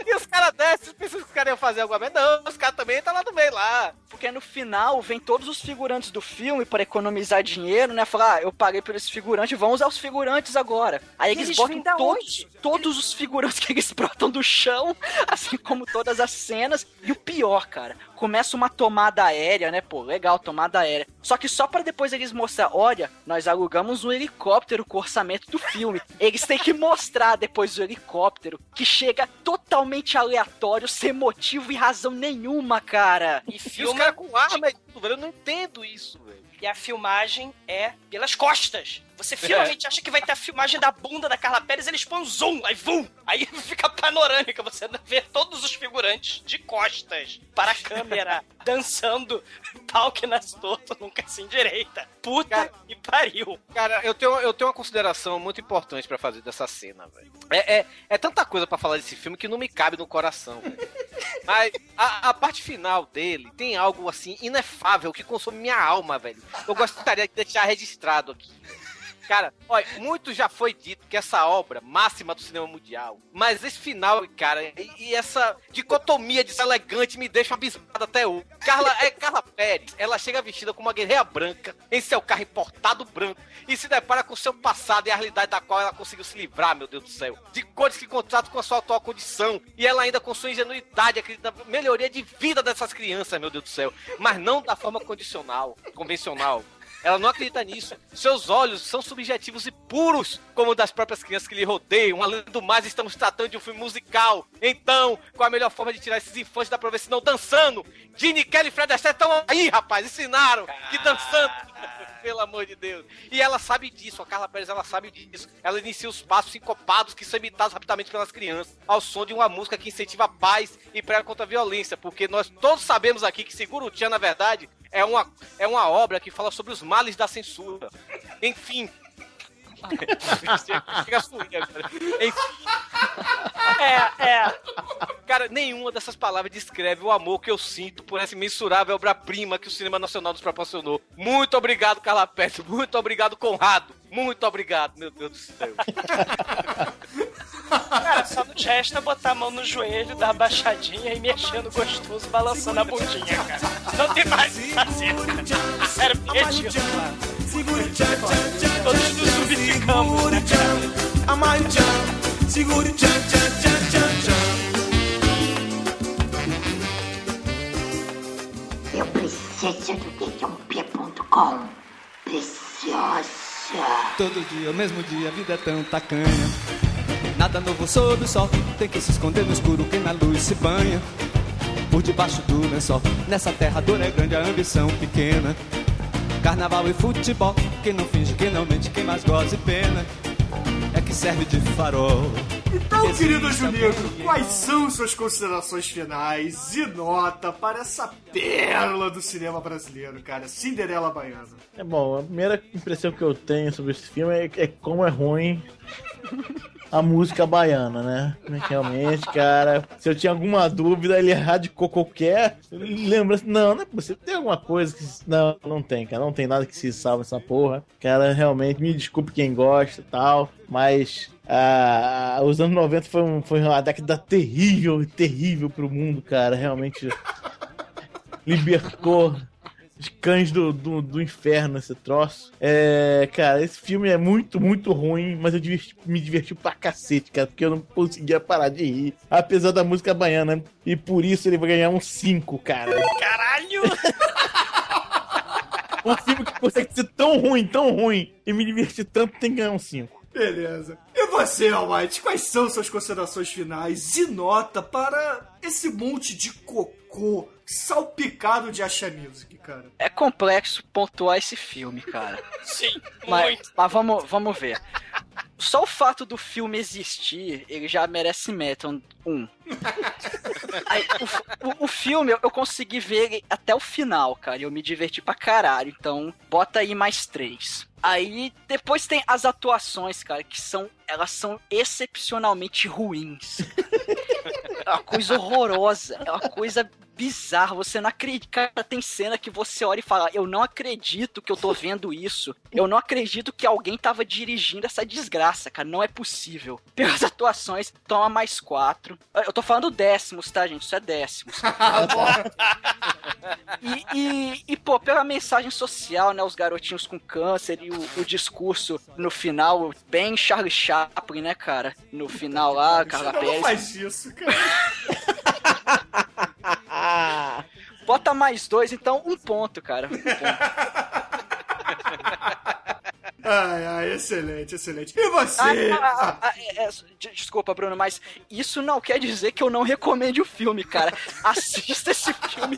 e os caras descem, pensam que os caras iam fazer alguma coisa. Não, os caras também estão lá no meio lá. Porque no final vem todos os figurantes do filme para economizar dinheiro, né? Falar, ah, eu paguei por esses figurantes, vamos usar os figurantes agora. Aí eles, eles botam todos, todos os figurantes que eles brotam do chão, assim como todas as cenas. E o pior, cara, começa uma tomada aérea, né? Pô, legal, tomada aérea. Só que só para depois eles mostrar, olha, nós alugamos um helicóptero com o orçamento do filme. Eles têm que mostrar depois o helicóptero que chega totalmente aleatório, sem motivo e razão nenhuma, cara. E filma caras com arma e tudo, velho. Eu não entendo isso, velho. E a filmagem é pelas costas. Você finalmente acha que vai ter a filmagem da bunda da Carla Pérez, eles põem um zoom, aí vum! Aí fica panorâmica, você vê todos os figurantes de costas para a câmera, dançando pau que nas torto, nunca assim direita. Puta e pariu. Cara, eu tenho, eu tenho uma consideração muito importante pra fazer dessa cena, velho. É, é, é tanta coisa pra falar desse filme que não me cabe no coração, velho. Mas a, a parte final dele tem algo assim inefável que consome minha alma, velho. Eu gostaria de deixar registrado aqui. Cara, olha, muito já foi dito que essa obra máxima do cinema mundial, mas esse final, cara, e, e essa dicotomia deselegante me deixa abismado até hoje. Carla, é Carla Pérez, ela chega vestida como uma guerreira branca, em seu carro importado branco, e se depara com seu passado e a realidade da qual ela conseguiu se livrar, meu Deus do céu. De cores que contratam com a sua atual condição, e ela ainda com sua ingenuidade acredita na melhoria de vida dessas crianças, meu Deus do céu, mas não da forma condicional, convencional. Ela não acredita nisso. Seus olhos são subjetivos e puros, como o das próprias crianças que lhe rodeiam. Além do mais, estamos tratando de um filme musical. Então, qual a melhor forma de tirar esses infantes da se não dançando? Gene Kelly e Fred Astaire estão aí, rapaz, ensinaram que dançando. Pelo amor de Deus. E ela sabe disso, a Carla Pérez, ela sabe disso. Ela inicia os passos sincopados que são imitados rapidamente pelas crianças, ao som de uma música que incentiva a paz e prega contra a violência, porque nós todos sabemos aqui que Seguro Tchan, na verdade, é uma, é uma obra que fala sobre os males da censura. Enfim. Chega a fluir agora. Enfim. É, é. Cara, nenhuma dessas palavras descreve o amor que eu sinto por essa imensurável obra-prima que o cinema nacional nos proporcionou. Muito obrigado, Carla Pérez. Muito obrigado, Conrado. Muito obrigado, meu Deus do céu. Cara, só não te resta botar a mão no joelho, dar uma baixadinha e mexendo gostoso, balançando a bundinha, cara. Não tem mais o que fazer, cara. Sério, perdido, cara. Todos nos subficamos, né, cara? Segure o tchan, tchan, tchan, tchan, tchan. Eu preciso do dedãop.com. Todo dia, o mesmo dia, a vida é tão tacanha. Nada novo sob o sol, tem que se esconder no escuro quem na luz se banha. Por debaixo do lençol, nessa terra a dor é grande, a ambição pequena. Carnaval e futebol, quem não finge, quem não mente, quem mais goza e pena. É que serve de farol. Então, Esse querido mundo Juninho, quais são suas considerações finais e nota para essa pérola do cinema brasileiro, cara? Cinderela Baiana. É bom, a primeira impressão que eu tenho sobre esse filme é, é como é ruim a música baiana, né? Realmente, cara, se eu tinha alguma dúvida, ele erradicou qualquer lembrança. Não, não é possível. Tem alguma coisa que. Não, não tem, cara. Não tem nada que se salve essa porra. Cara, realmente, me desculpe quem gosta e tal, mas. ah, os anos 90 foi, um, foi uma década terrível, terrível pro mundo, cara. Realmente libertou os cães do, do, do inferno, esse troço. É, cara, esse filme é muito, muito ruim, mas eu diverti- me diverti pra cacete, cara, porque eu não conseguia parar de rir, apesar da música baiana. E por isso ele vai ganhar um 5, cara. Caralho! Um filme que consegue ser tão ruim, tão ruim, e me divertir tanto, tem que ganhar um 5. Beleza. E você, Almighty, quais são suas considerações finais e nota para esse monte de cocô salpicado de Asha Music, cara? É complexo pontuar esse filme, cara. Sim, Mas, muito. mas vamos, vamos ver. Só o fato do filme existir, ele já merece meta um. Aí, o, o- o filme, eu, eu consegui ver ele até o final, cara. E eu me diverti pra caralho. Então, bota aí mais três. Aí, depois tem as atuações, cara, que são. Elas são excepcionalmente ruins. É uma coisa horrorosa. É uma coisa bizarra. Você não acredita. Cara, tem cena que você olha e fala: Eu não acredito que eu tô vendo isso. Eu não acredito que alguém tava dirigindo essa desgraça, cara. Não é possível. Pelas atuações, toma mais quatro. Eu tô falando décimos, tá, gente? Isso é décimos. E, e, e, pô, pela mensagem social, né? Os garotinhos com câncer e o, o discurso no final, bem Charlie Chaplin, né, cara? No final lá, Carla Não Pérez. faz isso, cara. Bota mais dois, então um ponto, cara. Um ponto. Ai, ai, excelente, excelente. E você? Ah, ah, ah, é, é, de- desculpa, Bruno, mas isso não quer dizer que eu não recomende o filme, cara. Assista esse filme,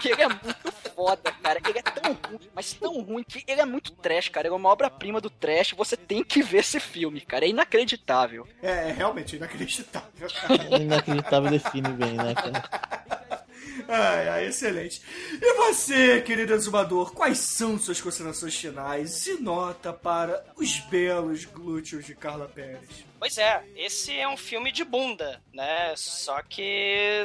que ele é muito foda, cara. Ele é tão ruim, mas tão ruim que ele é muito trash, cara. Ele é uma obra-prima do trash. Você tem que ver esse filme, cara. É inacreditável. É, é realmente inacreditável, cara. Inacreditável define bem, né, cara? Ai, ai, excelente. E você, querido exumador, quais são suas considerações finais e nota para os belos glúteos de Carla Pérez? Pois é, esse é um filme de bunda, né? Só que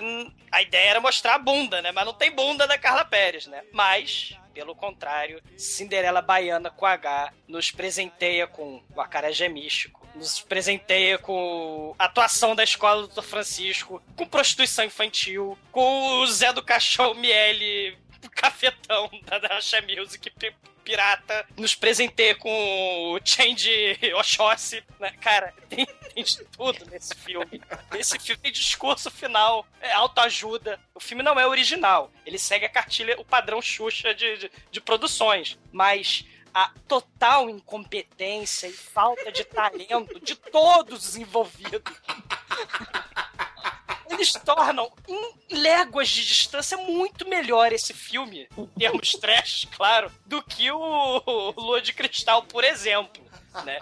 a ideia era mostrar a bunda, né? Mas não tem bunda da Carla Pérez, né? Mas, pelo contrário, Cinderela Baiana com H nos presenteia com o acarajé místico, nos presenteia com a atuação da escola do Dr. Francisco, com prostituição infantil, com o Zé do Caixão Miele cafetão da Dasha Music pi- pirata, nos presenteia com o Change Oxóssi, né? Cara, tem, tem de tudo nesse filme. Esse filme tem discurso final, é autoajuda. O filme não é original, ele segue a cartilha, o padrão Xuxa de, de, de produções, mas a total incompetência e falta de talento de todos os envolvidos eles tornam em léguas de distância muito melhor esse filme, em termos trash, claro, do que o Lua de Cristal, por exemplo. Né?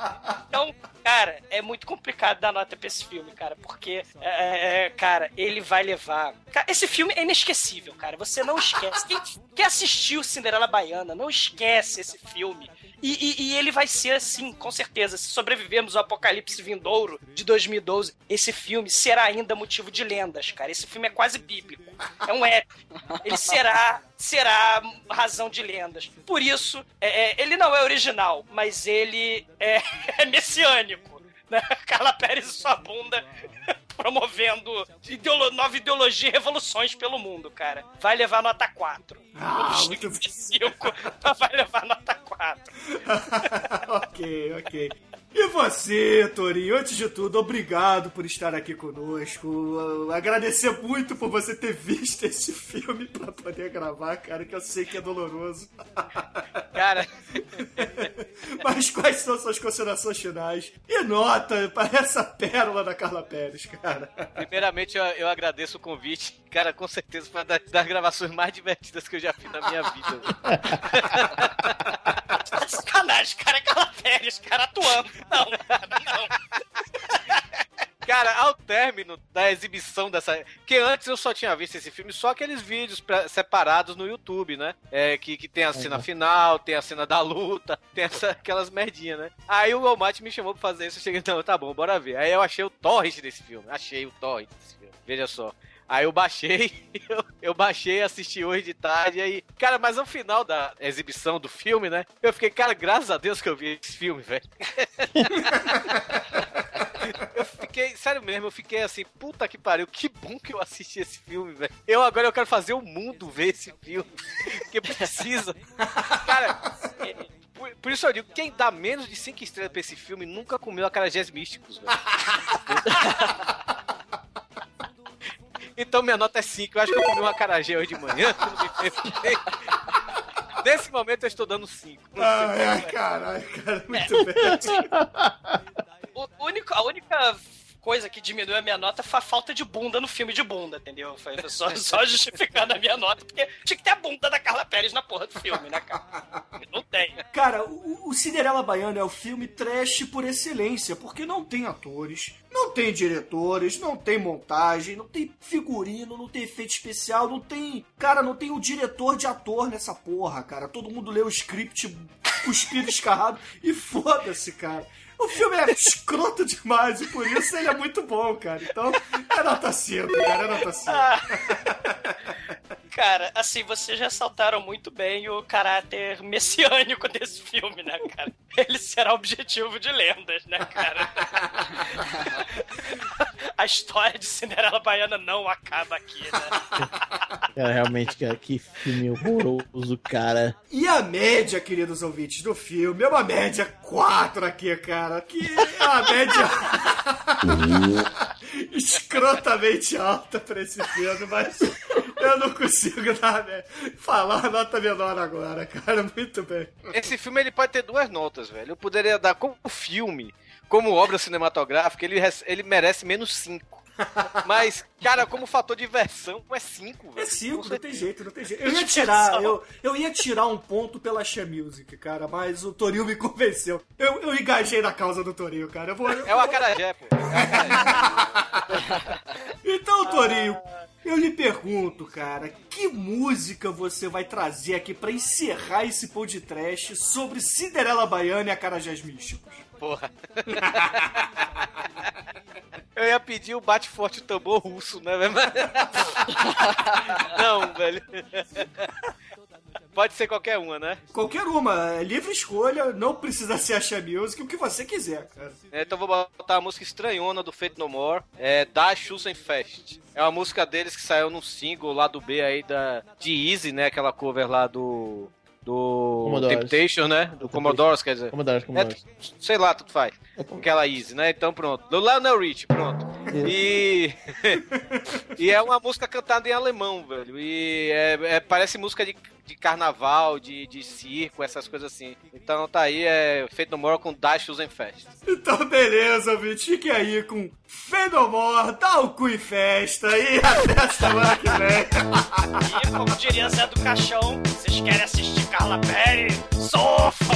Então, cara, é muito complicado dar nota pra esse filme, cara, porque, é, é, cara, ele vai levar. Esse filme é inesquecível, cara. Você não esquece. Quem, quem assistiu Cinderela Baiana, não esquece esse filme. E, e- e ele vai ser assim, com certeza. Se sobrevivermos ao apocalipse vindouro de 2012, esse filme será ainda motivo de lendas, cara. Esse filme é quase bíblico. É um épico. Ele será, será razão de lendas. Por isso, é, é, ele não é original, mas ele é, é messiânico. Né? Carla Pérez e sua bunda promovendo ideolo- nova ideologia e revoluções pelo mundo, cara. Vai levar nota 4. Ah, muito de 5, mas vai levar nota 4. ok, ok. E você, Torinho, antes de tudo, obrigado por estar aqui conosco. Agradecer muito por você ter visto esse filme pra poder gravar, cara, que eu sei que é doloroso. Cara, Mas quais são suas considerações finais? E nota para essa pérola da Carla Pérez, cara. primeiramente eu, eu agradeço o convite. Cara, com certeza foi uma das, das gravações mais divertidas que eu já fiz na minha vida. Tá de sacanagem, cara. É Carla Pérez, cara, atuando. Não, cara, não. Cara, ao término da exibição dessa. Porque antes eu só tinha visto esse filme, só aqueles vídeos pra- separados no YouTube, né? É, que, que tem a cena Uhum. final, tem a cena da luta, tem essa, aquelas merdinhas, né? Aí o Walmart me chamou pra fazer isso. Eu cheguei, não, tá bom, bora ver. Aí eu achei o torrent desse filme. Achei o torrent desse filme. Veja só. Aí eu baixei, eu, eu baixei, assisti hoje de tarde, aí... Cara, mas no final da exibição do filme, né? Eu fiquei, cara, graças a Deus que eu vi esse filme, velho. Eu fiquei, sério mesmo, eu fiquei assim, puta que pariu, que bom que eu assisti esse filme, velho. Eu agora eu quero fazer o mundo ver esse filme. Que precisa. Cara, por, por isso eu digo, quem dá menos de 5 estrelas pra esse filme nunca comeu acarajés místicos, velho. Então minha nota é 5. Eu acho que eu comi um acarajé hoje de manhã. que não me fez bem. Nesse momento eu estou dando 5. Ai, ai, caralho, cara, muito bem. O único, a única coisa que diminuiu a minha nota foi a falta de bunda no filme de bunda, entendeu? Foi só, só justificando a minha nota, porque tinha que ter a bunda da Carla Pérez na porra do filme, né, cara? Não tem. Cara, o, o Cinderela Baiana é o filme trash por excelência, porque não tem atores, não tem diretores, não tem montagem, não tem figurino, não tem efeito especial, não tem. Cara, não tem o diretor de ator nessa porra, cara. Todo mundo lê o script cuspido, escarrado. E foda-se, cara. O filme é escroto demais e por isso ele é muito bom, cara. Então, é nota 5, cara, é nota 5. Cara, assim, vocês ressaltaram muito bem o caráter messiânico desse filme, né, cara? Ele será objetivo de lendas, né, cara? A história de Cinderela Baiana não acaba aqui, né? Cara, realmente, cara, que filme horroroso, cara. E a média, queridos ouvintes, do filme é uma média 4 aqui, cara. Que é uma média escrotamente alta pra esse filme, mas eu não consigo dar, né, falar a nota menor agora, cara. Muito bem. Esse filme ele pode ter duas notas, velho. Eu poderia dar como filme, como obra cinematográfica, ele, ele merece menos 5. Mas, cara, como fator de diversão, é 5, velho. É 5, não tem jeito, não tem jeito. Eu ia tirar, eu, eu ia tirar um ponto pela She Music, cara, mas o Toril me convenceu. Eu, eu engajei na causa do Toril, cara. Eu vou, eu É o Acarajé, pô. Então, Torinho, eu lhe pergunto, cara, que música você vai trazer aqui pra encerrar esse podcast sobre Cinderela Baiana e Acarajés Místicos? Porra. Eu ia pedir o bate forte tambor russo, né, velho? Não, velho. Pode ser qualquer uma, né? Qualquer uma, é livre escolha, não precisa ser a She Music, o que você quiser, cara. É, então vou botar a música estranhona do Fate No More, é Da Schussenfest. É uma música deles que saiu num single lá do B aí da, de Easy, né? Aquela cover lá do. Do. Temptation, né? Do Commodores, quer dizer. Commodores, Commodores. É, sei lá, tudo faz. Aquela Easy, né? Então pronto. Do Lionel Rich, pronto. E. e é uma música cantada em alemão, velho. E é, é- parece música de, de carnaval, de, de circo, essas coisas assim. Então tá aí, é feito no More com Dash Fest. Então, beleza, ouvinte, fique aí com Fenomor, dá o cu em festa e até a semana que vem. E como diria Zé do Caixão, vocês querem assistir Carla Perry? Sofram,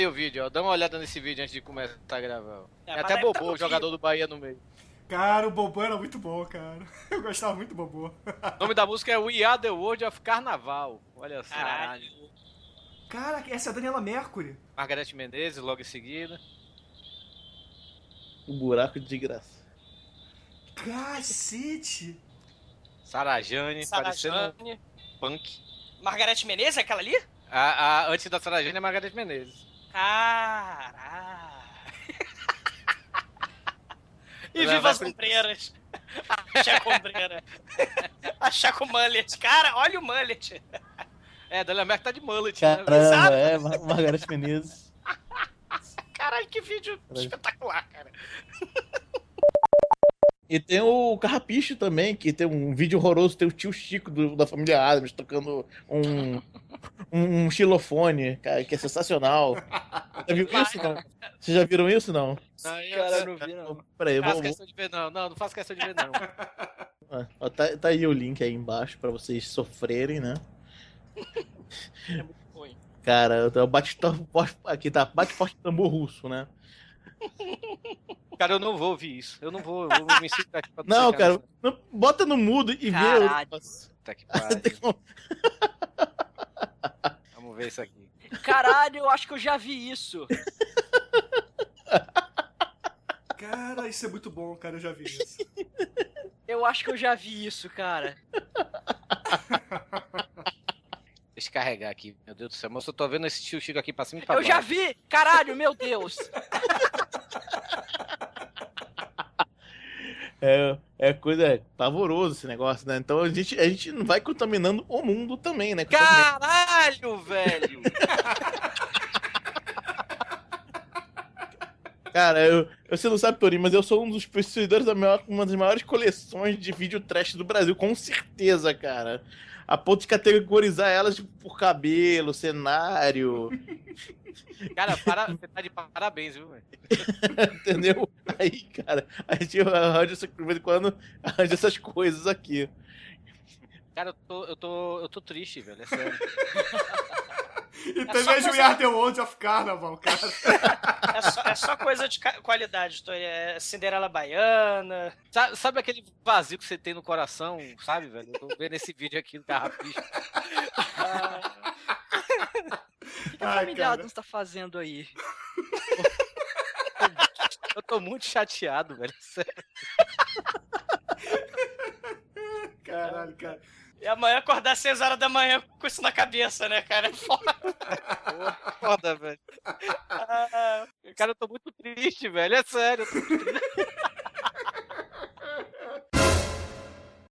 aí o vídeo, ó. Dá uma olhada nesse vídeo antes de começar a gravar. É, É, até deve Bobô, tá o jogador do Bahia no meio. Cara, o Bobô era muito bom, cara. Eu gostava muito do Bobô. O nome da música é We Are the World of Carnaval. Olha só. Caralho. Cara, essa é a Daniela Mercury. Margareth Menezes, logo em seguida. O buraco de graça. Cacete. Sarajane, parecendo Sarajane. punk. Margarete Menezes, é aquela ali? A, a- antes da Sarajane é Margareth Menezes. Caralho. E Ela viva vai as ombreiras. A Chacombreira. A Chaco Mullet. Cara, olha o mullet. É, Daniela Mercury tá de mullet, né? Caramba, é, Mar- Margareth Menezes. Caralho, que vídeo espetacular, cara. E tem o Carrapicho também, que tem um vídeo horroroso, tem o tio Chico do- da família Adams tocando um, um, um xilofone, cara, que é sensacional. Já viu isso, não? Vocês já viram isso, não? Não, eu- Cara, não vi, não. Peraí, Não faço vou... questão de ver, não. Não, não faço questão de ver, não. Ah, ó, tá, tá aí o link aí embaixo pra vocês sofrerem, né? É muito ruim. Cara, eu tô- bate, aqui tá, bate forte tambor russo, né? Cara, eu não vou ouvir isso. Eu não vou, eu vou me segurar aqui pra Não, cara, nessa- não- bota no mudo e vê. Caralho. Puta que pariu. Tem como- Vamos ver isso aqui. Caralho, eu acho que eu já vi isso. Cara, isso é muito bom, cara. Eu já vi isso. Eu acho que eu já vi isso, cara. Deixa eu carregar aqui. Meu Deus do céu. Mas eu tô vendo esse tio Chico aqui pra cima e pra Eu já vi! Caralho, meu Deus! É, é coisa é pavoroso esse negócio, né? Então a gente, a gente não vai contaminando o mundo também, né? Caralho, velho! Cara, eu, eu- você não sabe, Tori, mas eu sou um dos possuidores da maior, uma das maiores coleções de vídeo trash do Brasil, com certeza, cara. A ponto de categorizar elas por cabelo, cenário, Cara, para... você tá de parabéns, viu, velho? entendeu? Aí, cara, a gente arranja, de vez em quando, arranja essas coisas aqui. Cara, eu tô, eu tô, eu tô triste, velho. É sério. E É também é coisa- We Are The World of Carnaval, cara. É só, é só coisa de qualidade. Tô, é Cinderela Baiana. Sabe, sabe aquele vazio que você tem no coração, sabe, velho? Eu tô vendo esse vídeo aqui do Carrapicho. O que a Ai, família cara. Adams tá fazendo aí? Eu tô muito chateado, velho. Sério. Caralho, cara. E amanhã acordar às 6 horas da manhã com isso na cabeça, né, cara? É foda. Foda, velho. Ah, Cara, eu tô muito triste, velho. É sério. eu tô muito triste.